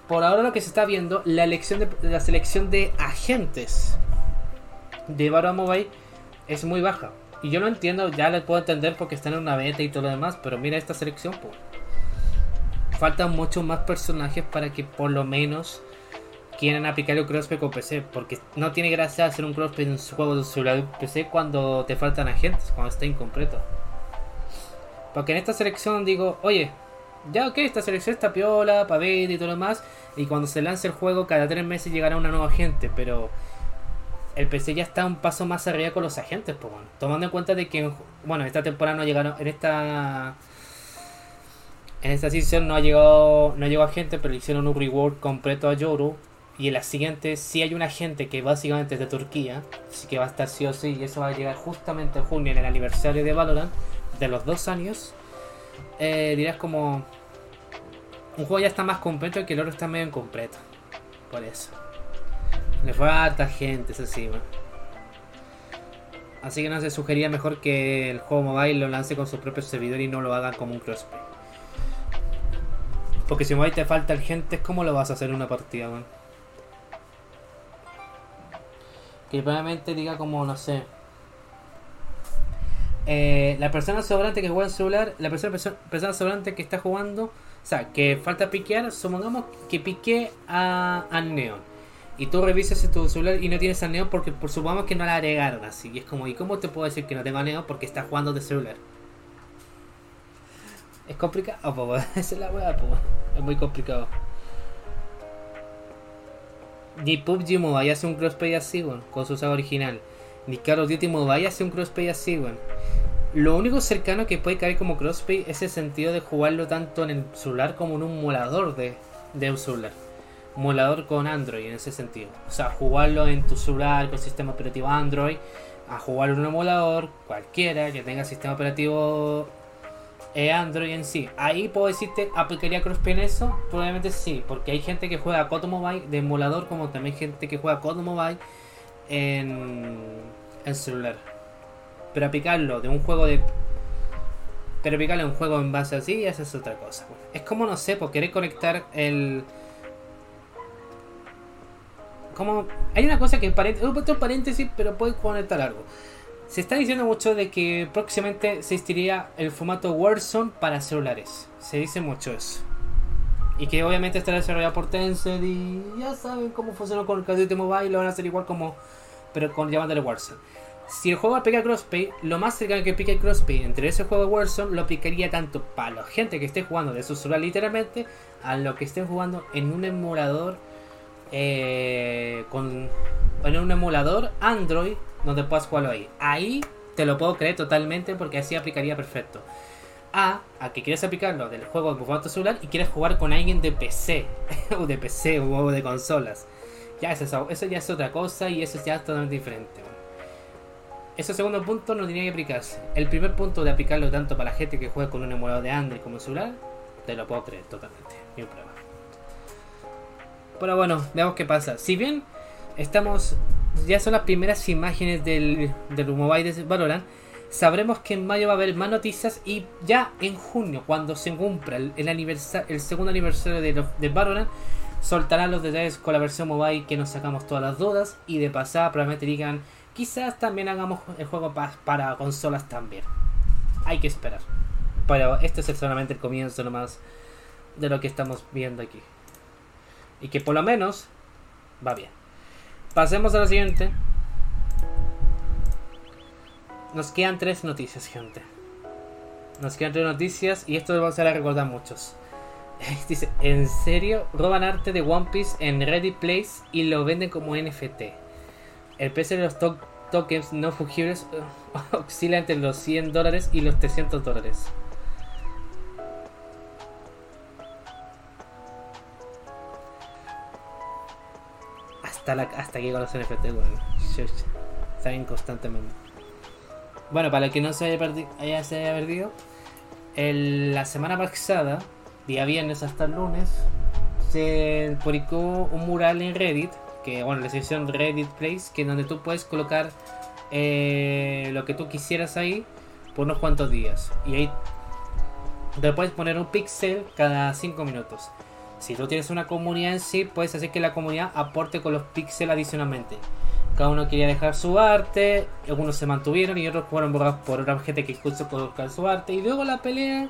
Por ahora lo que se está viendo, la elección de la selección de agentes de Barra Mobile es muy baja. Y yo no entiendo, ya les puedo entender porque están en una beta y todo lo demás, pero mira esta selección, pues faltan muchos más personajes para que por lo menos quieran aplicar el crossplay con PC. Porque no tiene gracia hacer un crossplay en un juego de celular PC cuando te faltan agentes, cuando está incompleto. Porque en esta selección digo, oye, ya ok, esta selección está piola, para ver y todo lo demás. Y cuando se lance el juego, cada tres meses llegará una nueva agente. Pero el PC ya está un paso más arriba con los agentes, pues bueno. Tomando en cuenta de que, bueno, esta temporada no llegaron, en esta en esta sesión no ha llegado no llegó gente, pero hicieron un reward completo a Yoru. Y en la siguiente sí hay una gente que básicamente es de Turquía, así que va a estar sí o sí, y eso va a llegar justamente en junio, en el aniversario de Valorant, de los dos años. Eh, dirás como... Un juego ya está más completo que el otro está medio incompleto. Por eso. Le falta gente, eso sí, Así que no se sugería mejor que el juego mobile lo lance con su propio servidor y no lo haga como un crossplay. Porque si ahí te falta gente, ¿cómo lo vas a hacer en una partida, man? Que probablemente diga como, no sé. Eh, la persona sobrante que juega en celular, la persona, persona sobrante que está jugando, o sea, que falta piquear, supongamos que pique a, a Neon. Y tú revisas tu celular y no tienes a Neon porque por supongamos que no la agregaron así. Y es como, ¿y cómo te puedo decir que no tengo a Neon porque está jugando de celular? Es complicado, es la weá. Es muy complicado. Ni PUBG Mobile hace un crossplay así, weón, con su original. Ni Call of Duty Mobile hace un crossplay así, weón. Lo único cercano que puede caer como crossplay es el sentido de jugarlo tanto en el celular como en un molador de, de un celular. Molador con Android en ese sentido. O sea, jugarlo en tu celular con sistema operativo Android, a jugarlo en un emulador, cualquiera que tenga sistema operativo eh, Android en sí. Ahí puedo decirte, ¿aplicaría crossplay en eso? Probablemente sí, porque hay gente que juega Coto Mobile de emulador, como también gente que juega Coto Mobile en, en celular. Pero aplicarlo de un juego de. Pero aplicarlo un juego en base así, esa es otra cosa. Es como, no sé, por querer conectar el. Como. Hay una cosa que. Otro paréntesis, pero puede conectar algo. Se está diciendo mucho de que próximamente existiría el formato Warzone para celulares. Se dice mucho eso. Y que obviamente estará desarrollado por Tencent y ya saben cómo funciona con el Call of Duty Mobile, lo van a hacer igual como, pero con llamándole Warzone. Si el juego aplica crossplay, lo más cercano que aplica crossplay entre ese juego de Warzone lo aplicaría tanto para la gente que esté jugando de su celular literalmente, a lo que estén jugando en un emulador eh, con en un emulador Android donde puedas jugarlo ahí. Ahí te lo puedo creer totalmente porque así aplicaría perfecto. A, a que quieres aplicarlo del juego de formato celular y quieres jugar con alguien de PC, o de PC o de consolas. Ya eso, eso ya es otra cosa y eso ya es totalmente diferente. Ese segundo punto no tenía que aplicarse. El primer punto de aplicarlo tanto para la gente que juega con un emulador de Android como celular, te lo puedo creer totalmente. Ni un problema. Pero bueno, veamos qué pasa. Si bien estamos. Ya son las primeras imágenes del, del mobile de Valorant. Sabremos que en mayo va a haber más noticias y ya en junio, cuando se cumpla el, segundo aniversario de, de Valorant, soltarán los detalles con la versión mobile que nos sacamos todas las dudas y de pasada probablemente digan Quizás también hagamos el juego para consolas también. Hay que esperar. Pero este es solamente el comienzo nomás de lo que estamos viendo aquí. Y que por lo menos va bien. Pasemos a lo siguiente. Nos quedan tres noticias, gente. Nos quedan tres noticias y esto vamos a recordar muchos. Dice, ¿en serio? Roban arte de One Piece en Ready Place y lo venden como NFT. El precio de los tokens no fungibles uh, oscila entre los 100 dólares y los 300 dólares. Hasta, la, hasta que con los NFT, bueno. Salen constantemente. Bueno, para el que no se haya, perdido, la semana pasada, día viernes hasta el lunes, se publicó un mural en Reddit que bueno, la sección Reddit Place, que donde tú puedes colocar eh, lo que tú quisieras ahí por unos cuantos días. Y ahí te puedes poner un pixel cada 5 minutos. Si tú tienes una comunidad en sí, puedes hacer que la comunidad aporte con los píxeles adicionalmente. Cada uno quería dejar su arte, algunos se mantuvieron y otros fueron borrados por otra gente que quiso colocar su arte. Y luego la pelea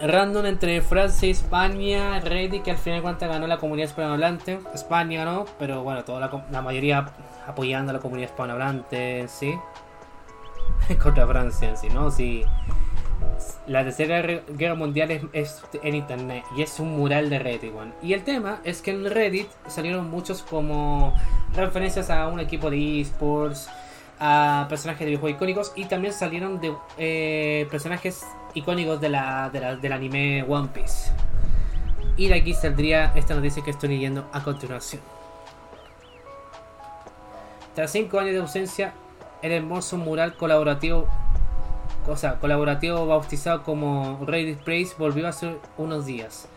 random entre Francia y España, Reddit, que al final de cuentas ganó la comunidad hispanohablante. España ganó, pero bueno, toda la, mayoría apoyando a la comunidad hispanohablante en sí. Contra Francia en sí, ¿no? Si la tercera guerra mundial es, en internet y es un mural de Reddit, Y el tema es que en Reddit salieron muchos como referencias a un equipo de esports, a personajes de videojuegos icónicos y también salieron de eh, personajes icónicos de la, del anime One Piece. Y de aquí saldría esta noticia que estoy leyendo a continuación. Tras 5 años de ausencia, el hermoso mural colaborativo, cosa, colaborativo bautizado como Reddit Praise volvió hace unos días.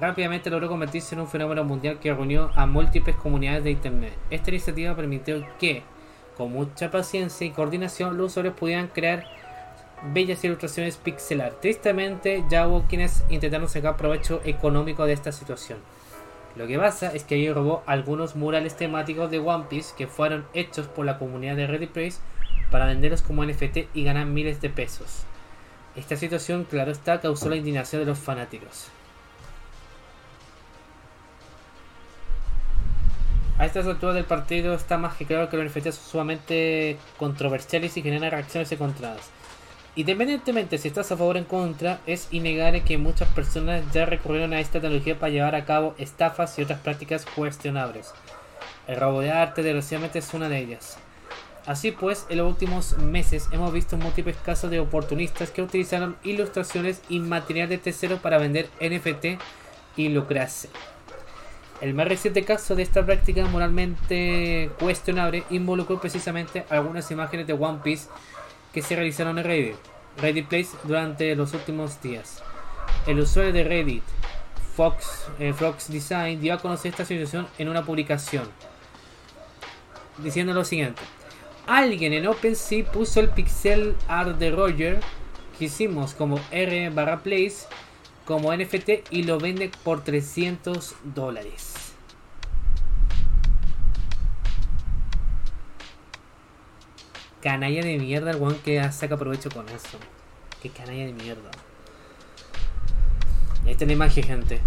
Rápidamente logró convertirse en un fenómeno mundial que reunió a múltiples comunidades de internet. Esta iniciativa permitió que, con mucha paciencia y coordinación, los usuarios pudieran crear bellas ilustraciones pixelar. Tristemente, ya hubo quienes intentaron sacar provecho económico de esta situación. Lo que pasa es que ahí robó algunos murales temáticos de One Piece que fueron hechos por la comunidad de Reddit Praise para venderlos como NFT y ganar miles de pesos. Esta situación, claro está, causó la indignación de los fanáticos. A estas alturas del partido está más que claro que los NFT son sumamente controversiales y generan reacciones encontradas. Independientemente si estás a favor o en contra, es innegable que muchas personas ya recurrieron a esta tecnología para llevar a cabo estafas y otras prácticas cuestionables. El robo de arte, desgraciadamente, es una de ellas. Así pues, en los últimos meses hemos visto múltiples casos de oportunistas que utilizaron ilustraciones y material de tercero para vender NFT y lucrarse. El más reciente caso de esta práctica moralmente cuestionable involucró precisamente algunas imágenes de One Piece que se realizaron en Reddit, Reddit Place durante los últimos días. El usuario de Reddit, Fox, eh, Fox Design, dio a conocer esta situación en una publicación, diciendo lo siguiente. Alguien en OpenSea puso el pixel art de Roger que hicimos como R barra place como NFT y lo vende por 300 dólares. canalla de mierda el weón que saca provecho con eso. Qué canalla de mierda. Esta es la imagen, gente.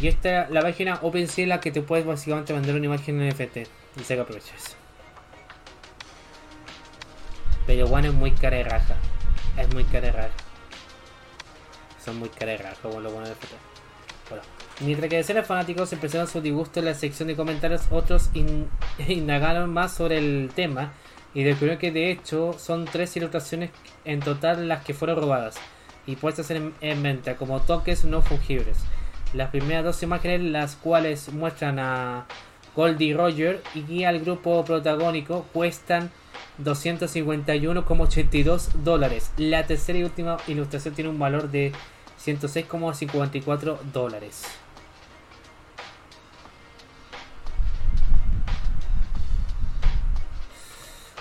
Y esta la página OpenSea la que te puedes básicamente vender una imagen en NFT y saca provecho eso. Pero bueno, es muy cara de raja. Es muy cara de raja. Son muy cara de raja como lo bueno de NFT. Bueno, Mientras que decenas de fanáticos expresaron su disgusto en la sección de comentarios, otros indagaron más sobre el tema y descubrieron que de hecho son tres ilustraciones en total las que fueron robadas y puestas en, en venta como toques no fungibles. Las primeras dos imágenes, las cuales muestran a Goldie Roger y al grupo protagónico, cuestan 251,82 dólares. La tercera y última ilustración tiene un valor de 106,54 dólares.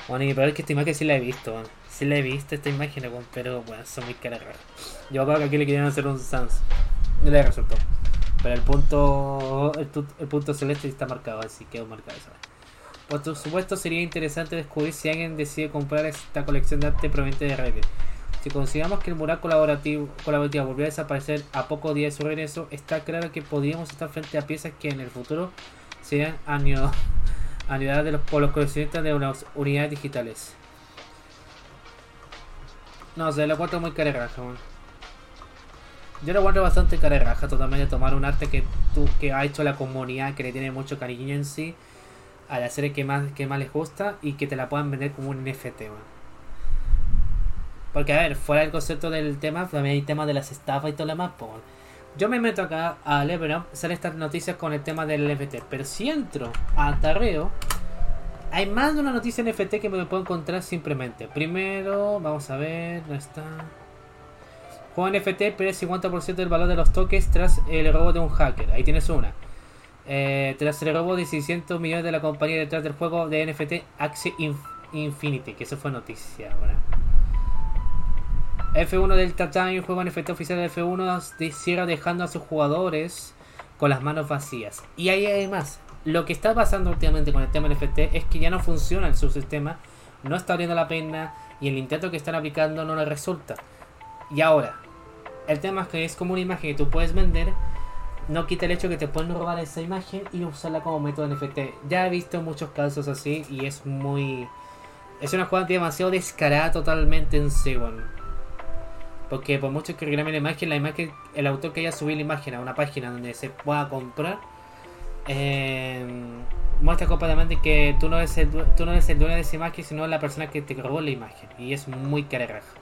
Bueno, y es que esta imagen sí la he visto, bueno. sí la he visto esta imagen, pero bueno, son muy caras Yo creo que aquí le querían hacer un Sans. No le resultó. Pero el punto el, punto celeste está marcado, así quedó marcado esa Por supuesto sería interesante descubrir si alguien decide comprar esta colección de arte proveniente de Reddit. Si consideramos que el mural colaborativo, colaborativo volvió a desaparecer a pocos días de su regreso, está claro que podríamos estar frente a piezas que en el futuro serían anidadas de los, por los coleccionistas de unas unidades digitales. No sé, lo encuentro muy cara Yo lo encuentro bastante cara raja totalmente tomar un arte que tú, que ha hecho la comunidad, que le tiene mucho cariño en sí, a la serie que más, que más les gusta y que te la puedan vender como un NFT, porque, a ver, fuera del concepto del tema, también hay temas de las estafas y todo lo demás. Pues, yo me meto acá a Level Up, salen estas noticias con el tema del NFT. Pero si entro a Tarreo, hay más de una noticia NFT que me puedo encontrar simplemente. Primero, vamos a ver, ¿dónde está? Juego NFT pierde 50% del valor de los tokens tras el robo de un hacker. Ahí tienes una. Eh, tras el robo de 600 millones de la compañía detrás del juego de NFT Axie Infinity, que eso fue noticia ahora. F1 Delta Time, juego NFT oficial de F1, cierra dejando a sus jugadores con las manos vacías. Y ahí hay más. Lo que está pasando últimamente con el tema NFT es que ya no funciona el subsistema, no está valiendo la pena y el intento que están aplicando no le resulta. Y ahora, el tema es que es como una imagen que tú puedes vender, no quita el hecho que te pueden robar esa imagen y usarla como método NFT. Ya he visto muchos casos así y es muy... Es una jugada demasiado descarada totalmente en Segon porque por mucho que reclame la imagen, la imagen, el autor que haya subido la imagen a una página donde se pueda comprar, eh, muestra completamente que tú no, eres el, tú no eres el dueño de esa imagen, sino la persona que te robó la imagen. Y es muy careraja.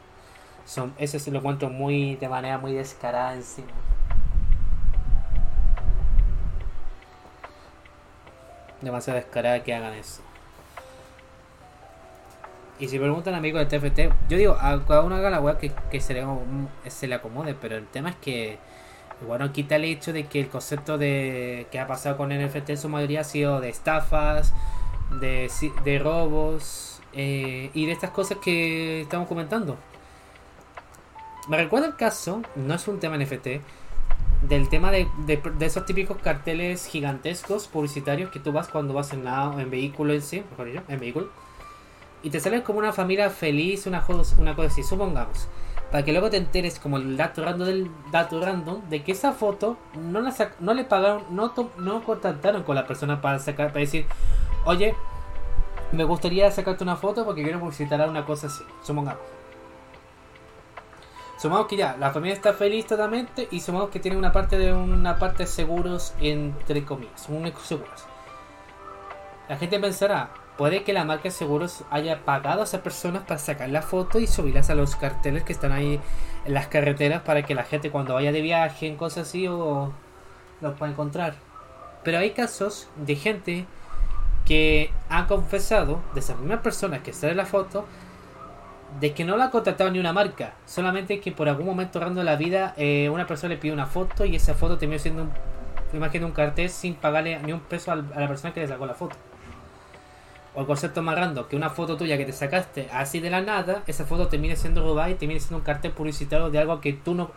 Son, eso se lo cuento muy de manera muy descarada encima. Demasiado descarada que hagan eso. Y si preguntan amigos de TFT, yo digo, a cada uno haga la weá que, se, le, se le acomode, pero el tema es que bueno, quita el hecho de que el concepto de que ha pasado con NFT en su mayoría ha sido de estafas, de, de robos eh, y de estas cosas que estamos comentando. Me recuerda el caso, no es un tema NFT, del tema de, esos típicos carteles gigantescos publicitarios que tú vas cuando vas en, en vehículo en sí, mejor dicho, en vehículo y te sale como una familia feliz, una, una cosa así, supongamos. Para que luego te enteres como el dato random del dato random de que esa foto no la no le pagaron, no, no contactaron con la persona para sacar, para decir, oye, me gustaría sacarte una foto porque quiero publicitar una cosa así, supongamos. Supongamos que ya, la familia está feliz totalmente y supongamos que tiene una parte de una parte de seguros entre comillas, un seguros. La gente pensará, Puede que la marca de seguros haya pagado a esas personas para sacar la foto y subirlas a los carteles que están ahí en las carreteras para que la gente cuando vaya de viaje en cosas así o los pueda encontrar. Pero hay casos de gente que ha confesado, de esas mismas personas que sale la foto, de que no la ha contratado ni una marca, solamente que por algún momento rando de la vida eh, una persona le pide una foto y esa foto terminó siendo un, imagen de un cartel sin pagarle ni un peso a la persona que le sacó la foto o el concepto más random, que una foto tuya que te sacaste así de la nada, esa foto termine siendo robada y termine siendo un cartel publicitario de algo que tú no,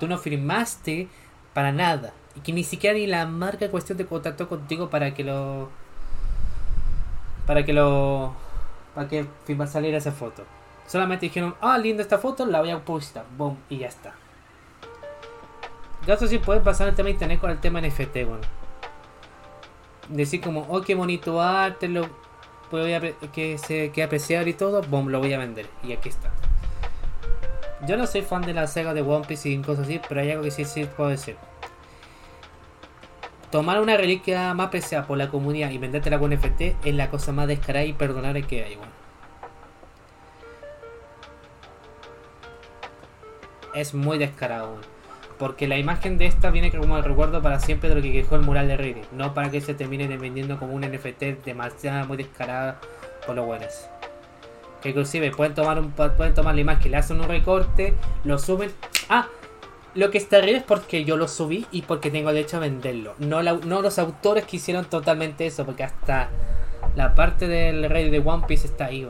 tú no firmaste para nada. Y que ni siquiera ni la marca cuestión te contactó contigo para que lo. Para que lo. Para que saliera esa foto. Solamente dijeron, ah, linda esta foto, la voy a publicitar. Boom, y ya está. Eso sí pueden pasar el tema de internet con el tema NFT, bueno. Decir como, oh, qué bonito arte, lo que se que apreciar y todo, boom, lo voy a vender. Y aquí está. Yo no soy fan de la saga de One Piece y cosas así, pero hay algo que sí, sí puedo decir. tomar una reliquia más preciada por la comunidad y vendértela con NFT es la cosa más descarada y perdonable que hay, weón. Es muy descarado. Porque la imagen de esta viene como el recuerdo para siempre de lo que dejó el mural de Reddit. No para que se termine vendiendo como un NFT demasiado muy descarada por los buenos. Que inclusive pueden tomar un pueden tomar la imagen, le hacen un recorte, lo suben. Ah, lo que está arriba es porque yo lo subí y porque tengo derecho a venderlo. No, no los autores que hicieron totalmente eso, porque hasta la parte del rey de One Piece está ahí.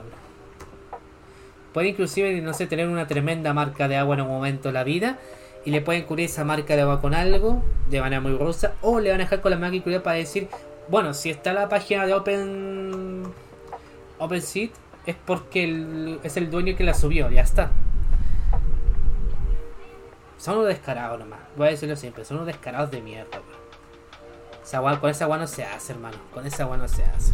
Puede inclusive, no sé, tener una tremenda marca de agua en un momento de la vida y le pueden cubrir esa marca de agua con algo de manera muy rosa o le van a dejar con la máquina para decir bueno si está la página de Open OpenSeed es porque es el dueño que la subió ya está. Son unos descarados nomás voy a decirlo siempre son unos descarados de mierda con esa agua no se hace hermano con esa agua no se hace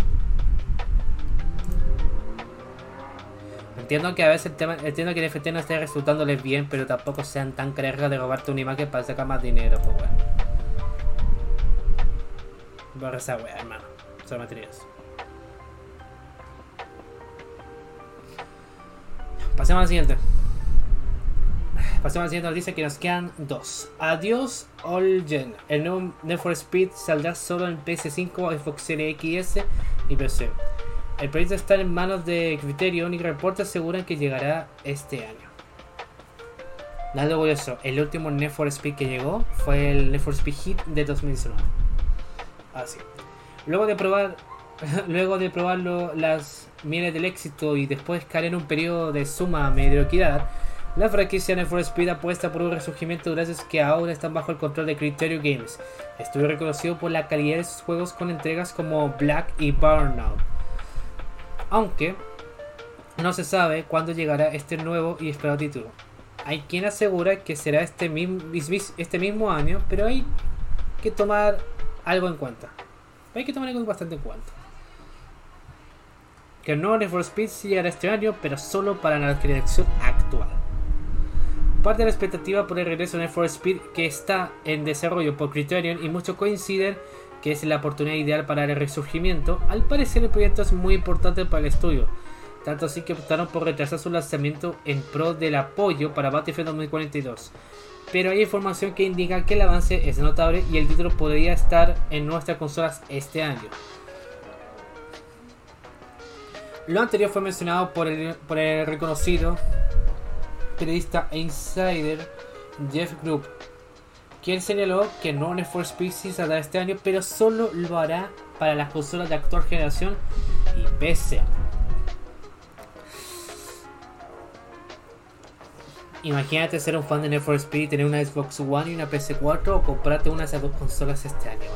Entiendo que a veces el tema, entiendo que el NFT no esté resultándoles bien, pero tampoco sean tan cargas de robarte una imagen para sacar más dinero, pues bueno. Borra esa wea, hermano. Son materiales. Pasemos a la siguiente. Pasemos a la siguiente noticia que nos quedan dos. Adiós All Gen. El nuevo Need for Speed saldrá solo en PS5, Xbox Series X y PC. El proyecto está en manos de Criterion y reportes aseguran que llegará este año. Nada curioso, el último Need for Speed que llegó fue el Need for Speed Hit de 2019. Así. Luego de probar luego de probarlo las mieles del éxito y después caer en un periodo de suma mediocridad, la franquicia Need for Speed apuesta por un resurgimiento gracias que ahora están bajo el control de Criterion Games. Estuvo reconocido por la calidad de sus juegos con entregas como Black y Burnout aunque no se sabe cuándo llegará este nuevo y esperado título. Hay quien asegura que será este mismo, este mismo año, pero hay que tomar algo en cuenta. Hay que tomar algo bastante en cuenta. Que no Need for Speed llegará este año, pero solo para la generación actual. Parte de la expectativa por el regreso de Need for Speed que está en desarrollo por Criterion y muchos coinciden que es la oportunidad ideal para el resurgimiento, al parecer el proyecto es muy importante para el estudio, tanto así que optaron por retrasar su lanzamiento en pro del apoyo para Battlefield 2042. Pero hay información que indica que el avance es notable y el título podría estar en nuestras consolas este año. Lo anterior fue mencionado por el, por el reconocido periodista e insider Jeff Group, quien señaló que no Need for Speed saldrá este año, pero solo lo hará para las consolas de actual generación y PC. Imagínate ser un fan de Need for Speed, tener una Xbox One y una PS4 o comprarte una de esas dos consolas este año.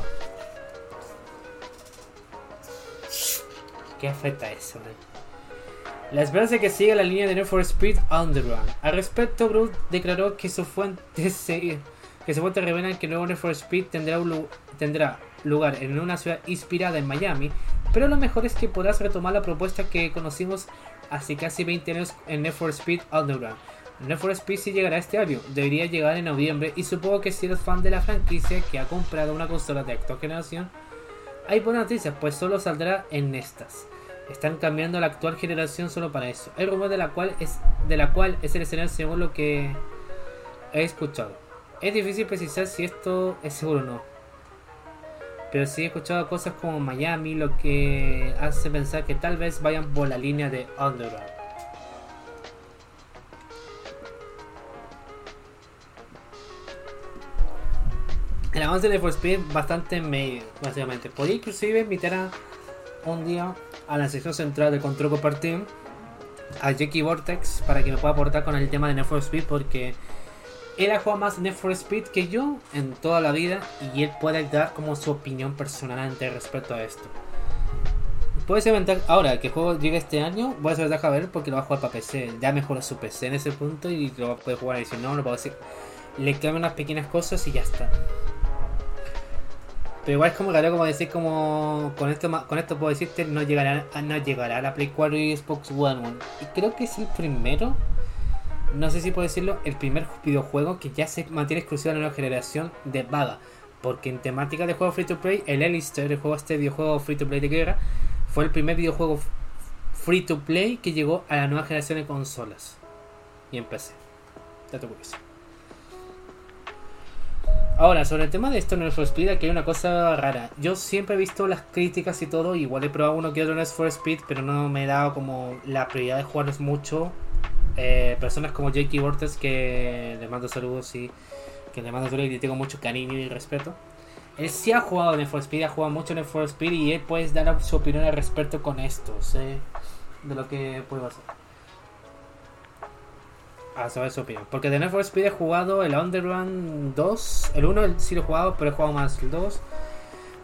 ¿Qué afecta eso? La esperanza que siga la línea de Need for Speed Underground. Al respecto, Groot declaró que su fuente se que se fuentes revelan que el nuevo Need for Speed tendrá, tendrá lugar en una ciudad inspirada en Miami, pero lo mejor es que podrás retomar la propuesta que conocimos hace casi 20 años en Need for Speed Underground. Need for Speed sí llegará este año, debería llegar en noviembre y supongo que si eres fan de la franquicia que ha comprado una consola de actual generación, hay buenas noticias, pues solo saldrá en estas. Están cambiando la actual generación solo para eso. El rumor de la cual es, de la cual es el escenario según lo que he escuchado. Es difícil precisar si esto es seguro o no. Pero sí he escuchado cosas como Miami, lo que hace pensar que tal vez vayan por la línea de Underground. El avance de For Speed bastante medio, básicamente. Podría inclusive invitar a un día a la sección central de Control Compartir a Jackie Vortex para que me pueda aportar con el tema de Need Speed porque él ha jugado más Need for Speed que yo en toda la vida y él puede dar como su opinión personal ante respecto a esto. Puede ser ventaja. Ahora que el juego llega este año, a ser ventaja a ver porque lo va a jugar para PC. Ya mejora su PC en ese punto y lo puede jugar y si no, lo puedo decir. Le cambia unas pequeñas cosas y ya está. Pero igual es como raro como decir como con esto con esto puedo decirte no llegará no llegará a la Play 4 y Xbox One. Y creo que es el primero no sé si puedo decirlo, el primer videojuego que ya se mantiene exclusivo de la nueva generación de Vaga. Porque en temática de juego free to play, el Elister, el juego este videojuego free to play de guerra, fue el primer videojuego free to play que llegó a la nueva generación de consolas. Y en PC. Dato curioso. Ahora, sobre el tema de esto el for Speed, aquí hay una cosa rara. Yo siempre he visto las críticas y todo, igual he probado uno que otro el for Speed, pero no me he dado como la prioridad de jugarlos mucho. Eh, personas como Jakey Bortes, que le mando saludos y que le mando saludos y tengo mucho cariño y respeto. Él sí ha jugado en el for Speed, ha jugado mucho en el for Speed y él puede dar su opinión al respecto con esto, ¿sí? de lo que puede pasar a saber su opinión. Porque de Need for Speed he jugado el Underground 2. El 1 sí lo he jugado, pero he jugado más el 2.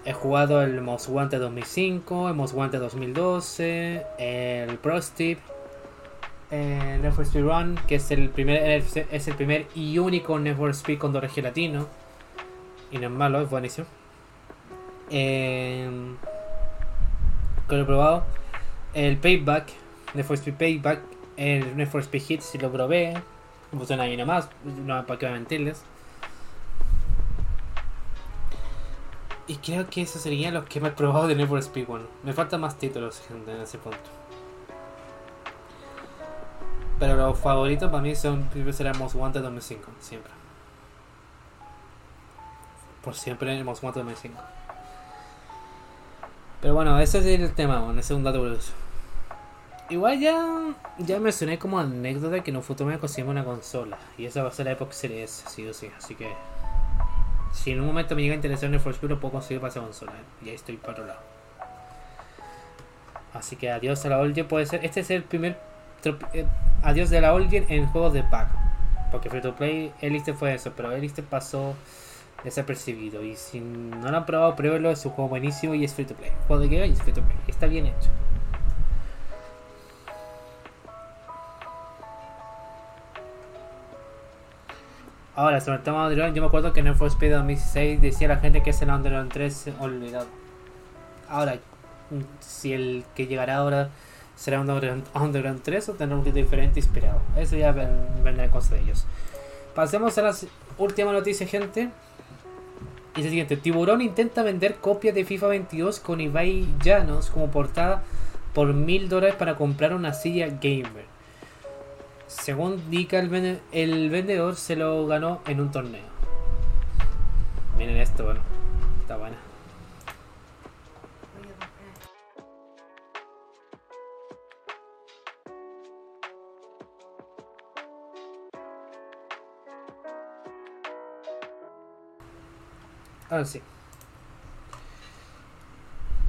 He jugado el Most Wanted 2005, el Most Wanted 2012, el Pro Steve, el Need Run, que es el primer es el primer y único Need for Speed con doble latino. Y no es malo, es buenísimo. Eh, que lo he probado. El Payback, Need for Payback, el Need for Speed Hit si lo probé. Funciona ahí nomás. No para qué mentirles. Y creo que esos serían los que me he probado de Need for Speed 1. Me faltan más títulos, gente, en ese punto. Pero los favoritos para mí son será Most Wanted 2005, siempre. Por siempre el Most Wanted 2005. Pero bueno, ese es el tema, bueno, ese es un dato curioso. Igual ya, ya mencioné como anécdota que en un futuro me conseguimos una consola. Y esa va a ser la Xbox Series, sí o sí. Así que si en un momento me llega a interesar en el Force lo puedo conseguir para esa consola. Y ahí estoy para otro lado. Así que adiós a la Olgen puede ser. Este es el primer eh, adiós de la Olgen en juegos de pack. Porque Free to Play, Elite fue eso, pero Elite pasó desapercibido. Y si no lo han probado, pruébelo, es un juego buenísimo y es Free to Play. Juego de guerra y es Free to Play. Está bien hecho. Ahora, sobre el tema de Underground, yo me acuerdo que en el For Speed 2016 decía la gente que es el Underground 3 olvidado. Ahora, si el que llegará ahora será un Underground, 3 o tendrá un título diferente inspirado. Eso ya vendrá cosa de ellos. Pasemos a la última noticia, gente. Y es el siguiente: Tiburón intenta vender copias de FIFA 22 con Ibai Llanos como portada por mil dólares para comprar una silla gamer. Según indica el, el vendedor, se lo ganó en un torneo. Miren esto, bueno, está buena. Ahora sí.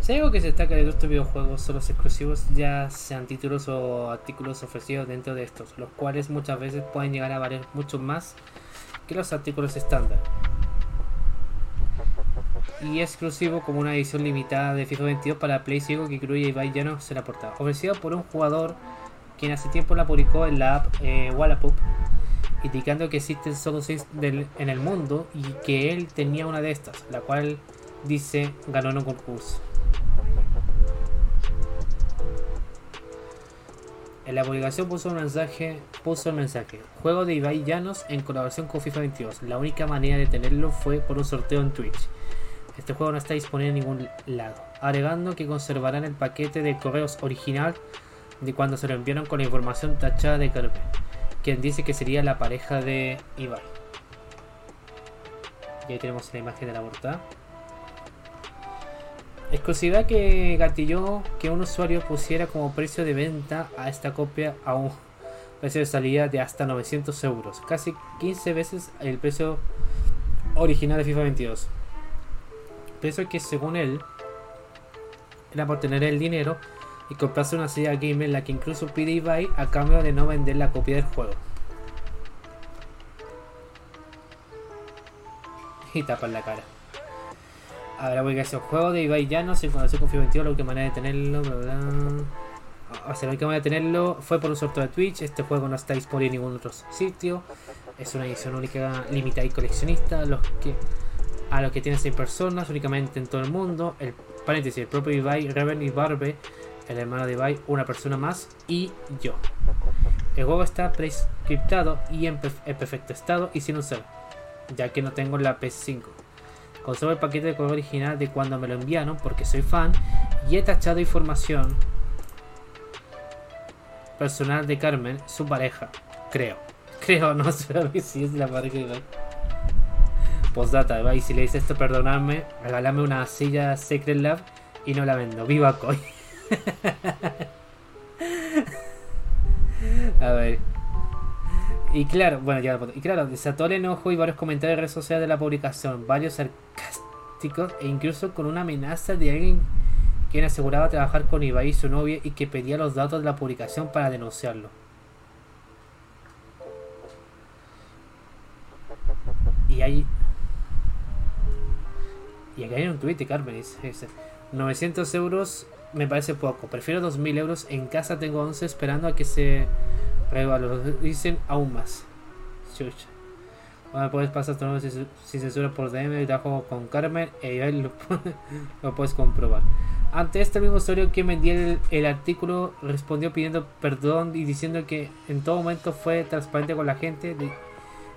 Si hay algo que se destaca de estos videojuegos son los exclusivos, ya sean títulos o artículos ofrecidos dentro de estos, los cuales muchas veces pueden llegar a valer mucho más que los artículos estándar. Y exclusivo como una edición limitada de FIFA 22 para Play 5 que incluye Ibai Llano se la portada. Ofrecido por un jugador quien hace tiempo la publicó en la app eh, Wallapop, indicando que existen solo 6 en el mundo y que él tenía una de estas, la cual dice ganó en un concurso. En la publicación puso un mensaje, puso el mensaje, juego de Ibai Llanos en colaboración con FIFA 22. La única manera de tenerlo fue por un sorteo en Twitch. Este juego no está disponible en ningún lado, agregando que conservarán el paquete de correos original de cuando se lo enviaron con la información tachada de Carpe, quien dice que sería la pareja de Ibai. Y ahí tenemos la imagen de la portada. Exclusividad que gatilló que un usuario pusiera como precio de venta a esta copia a un precio de salida de hasta 900 euros, casi 15 veces el precio original de FIFA 22. Precio que según él era por tener el dinero y comprarse una silla gamer la que incluso pide eBay a cambio de no vender la copia del juego. Y tapan la cara. A ver, voy a hacer un juego de Ibai Llanos en Fundación Confío 22, la única manera de tenerlo, bla, bla. O sea, la única manera de tenerlo fue por un sorteo de Twitch. Este juego no está disponible en ningún otro sitio. Es una edición única, limitada y coleccionista. Los que, a los que tienen 6 personas, únicamente en todo el mundo. El paréntesis, el propio Ibai, Reven y Barbe, el hermano de Ibai, una persona más y yo. El juego está prescriptado y en, perfecto estado y sin usar, ya que no tengo la PS5 Conservo el paquete de correo original de cuando me lo enviaron porque soy fan y he tachado información personal de Carmen, su pareja. Creo. Creo, no sé si es la pareja de Postdata, y si le dice esto, perdonadme, regálame una silla Secret Lab y no la vendo. Viva Coy. A ver. Y claro, bueno, ya Y claro, desató el enojo y varios comentarios en redes sociales de la publicación, varios sarcásticos e incluso con una amenaza de alguien quien aseguraba trabajar con Ibai y su novia y que pedía los datos de la publicación para denunciarlo. Y hay. Y aquí hay un tweet Carmen, dice: 900 euros me parece poco. Prefiero 2000 euros. En casa tengo 11 esperando a que se Dicen aún más. Chucha. Bueno, puedes pasar tu nombre sin censura por DM y trabajo con Carmen y ahí lo, lo, puedes comprobar. Ante este mismo usuario que me el, el, artículo respondió pidiendo perdón y diciendo que en todo momento fue transparente con la gente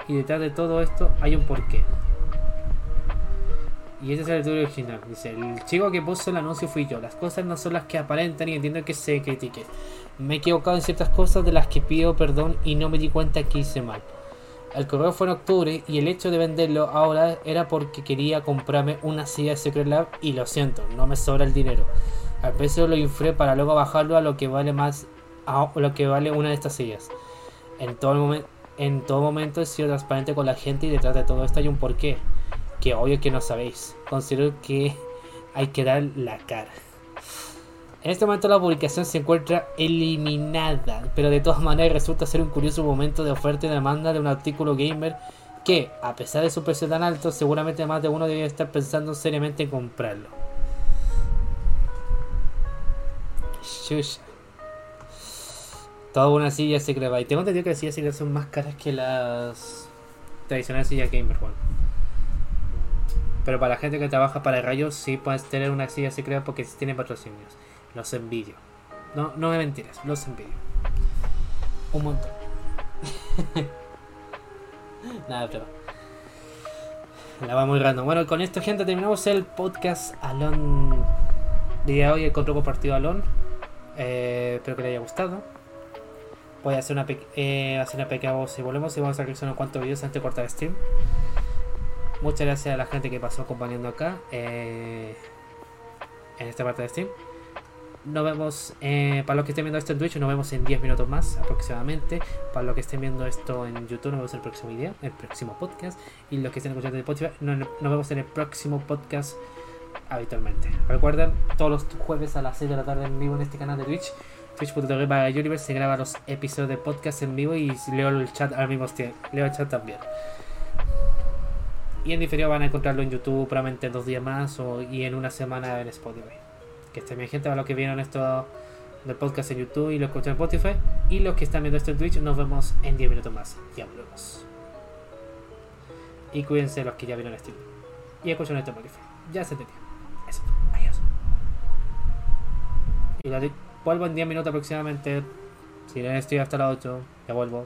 y detrás de todo esto hay un porqué. Y ese es el título original. Dice, el chico que puso el anuncio fui yo. Las cosas no son las que aparentan y entiendo que se critique. Me he equivocado en ciertas cosas de las que pido perdón y no me di cuenta que hice mal. El correo fue en octubre y el hecho de venderlo ahora era porque quería comprarme una silla de Secret Lab y lo siento, no me sobra el dinero. Al precio lo inflé para luego bajarlo a lo que vale más a lo que vale una de estas sillas. En todo, momento, en todo momento he sido transparente con la gente y detrás de todo esto hay un porqué que obvio que no sabéis. Considero que hay que dar la cara. En este momento la publicación se encuentra eliminada, pero de todas maneras resulta ser un curioso momento de oferta y demanda de un artículo gamer que, a pesar de su precio tan alto, seguramente más de uno debería estar pensando seriamente en comprarlo. Shusha. Toda una silla se creva. Y tengo entendido que las sillas son más caras que las tradicionales sillas gamer, bueno. Pero para la gente que trabaja para rayos, sí puedes tener una silla secreta porque sí tiene patrocinios. Los envidio. No, no me mentiras, los envidio. Un montón. Nada, pero. La va muy random. Bueno, con esto, gente, terminamos el podcast Alon. Día de hoy el control compartido Alon. Eh, espero que le haya gustado. Voy a hacer una, eh, hacer una pequeña voz y volvemos y vamos a realizar unos cuantos videos antes de cortar Steam. Muchas gracias a la gente que pasó acompañando acá eh, en esta parte de Steam. Nos vemos, eh, para los que estén viendo esto en Twitch, nos vemos en 10 minutos más aproximadamente. Para los que estén viendo esto en YouTube, nos vemos en el próximo video, el próximo podcast. Y los que estén escuchando en Spotify, nos, nos vemos en el próximo podcast habitualmente. Recuerden, todos los jueves a las 6 de la tarde en vivo en este canal de Twitch. Twitch.tv para Universe se graba los episodios de podcast en vivo y leo el chat al mismo tiempo. Leo el chat también. Y en diferido van a encontrarlo en YouTube probablemente dos días más o, y en una semana en Spotify. Que estén bien gente, para los que vieron esto del podcast en YouTube y lo escuchan en Spotify. Y los que están viendo esto en Twitch, nos vemos en 10 minutos más. Ya volvemos. Y cuídense los que ya vieron este video. Y escuchan esto en Spotify. Ya se entendió. Eso. Adiós. Y vuelvo en 10 minutos aproximadamente. Si no estoy hasta las 8, ya vuelvo.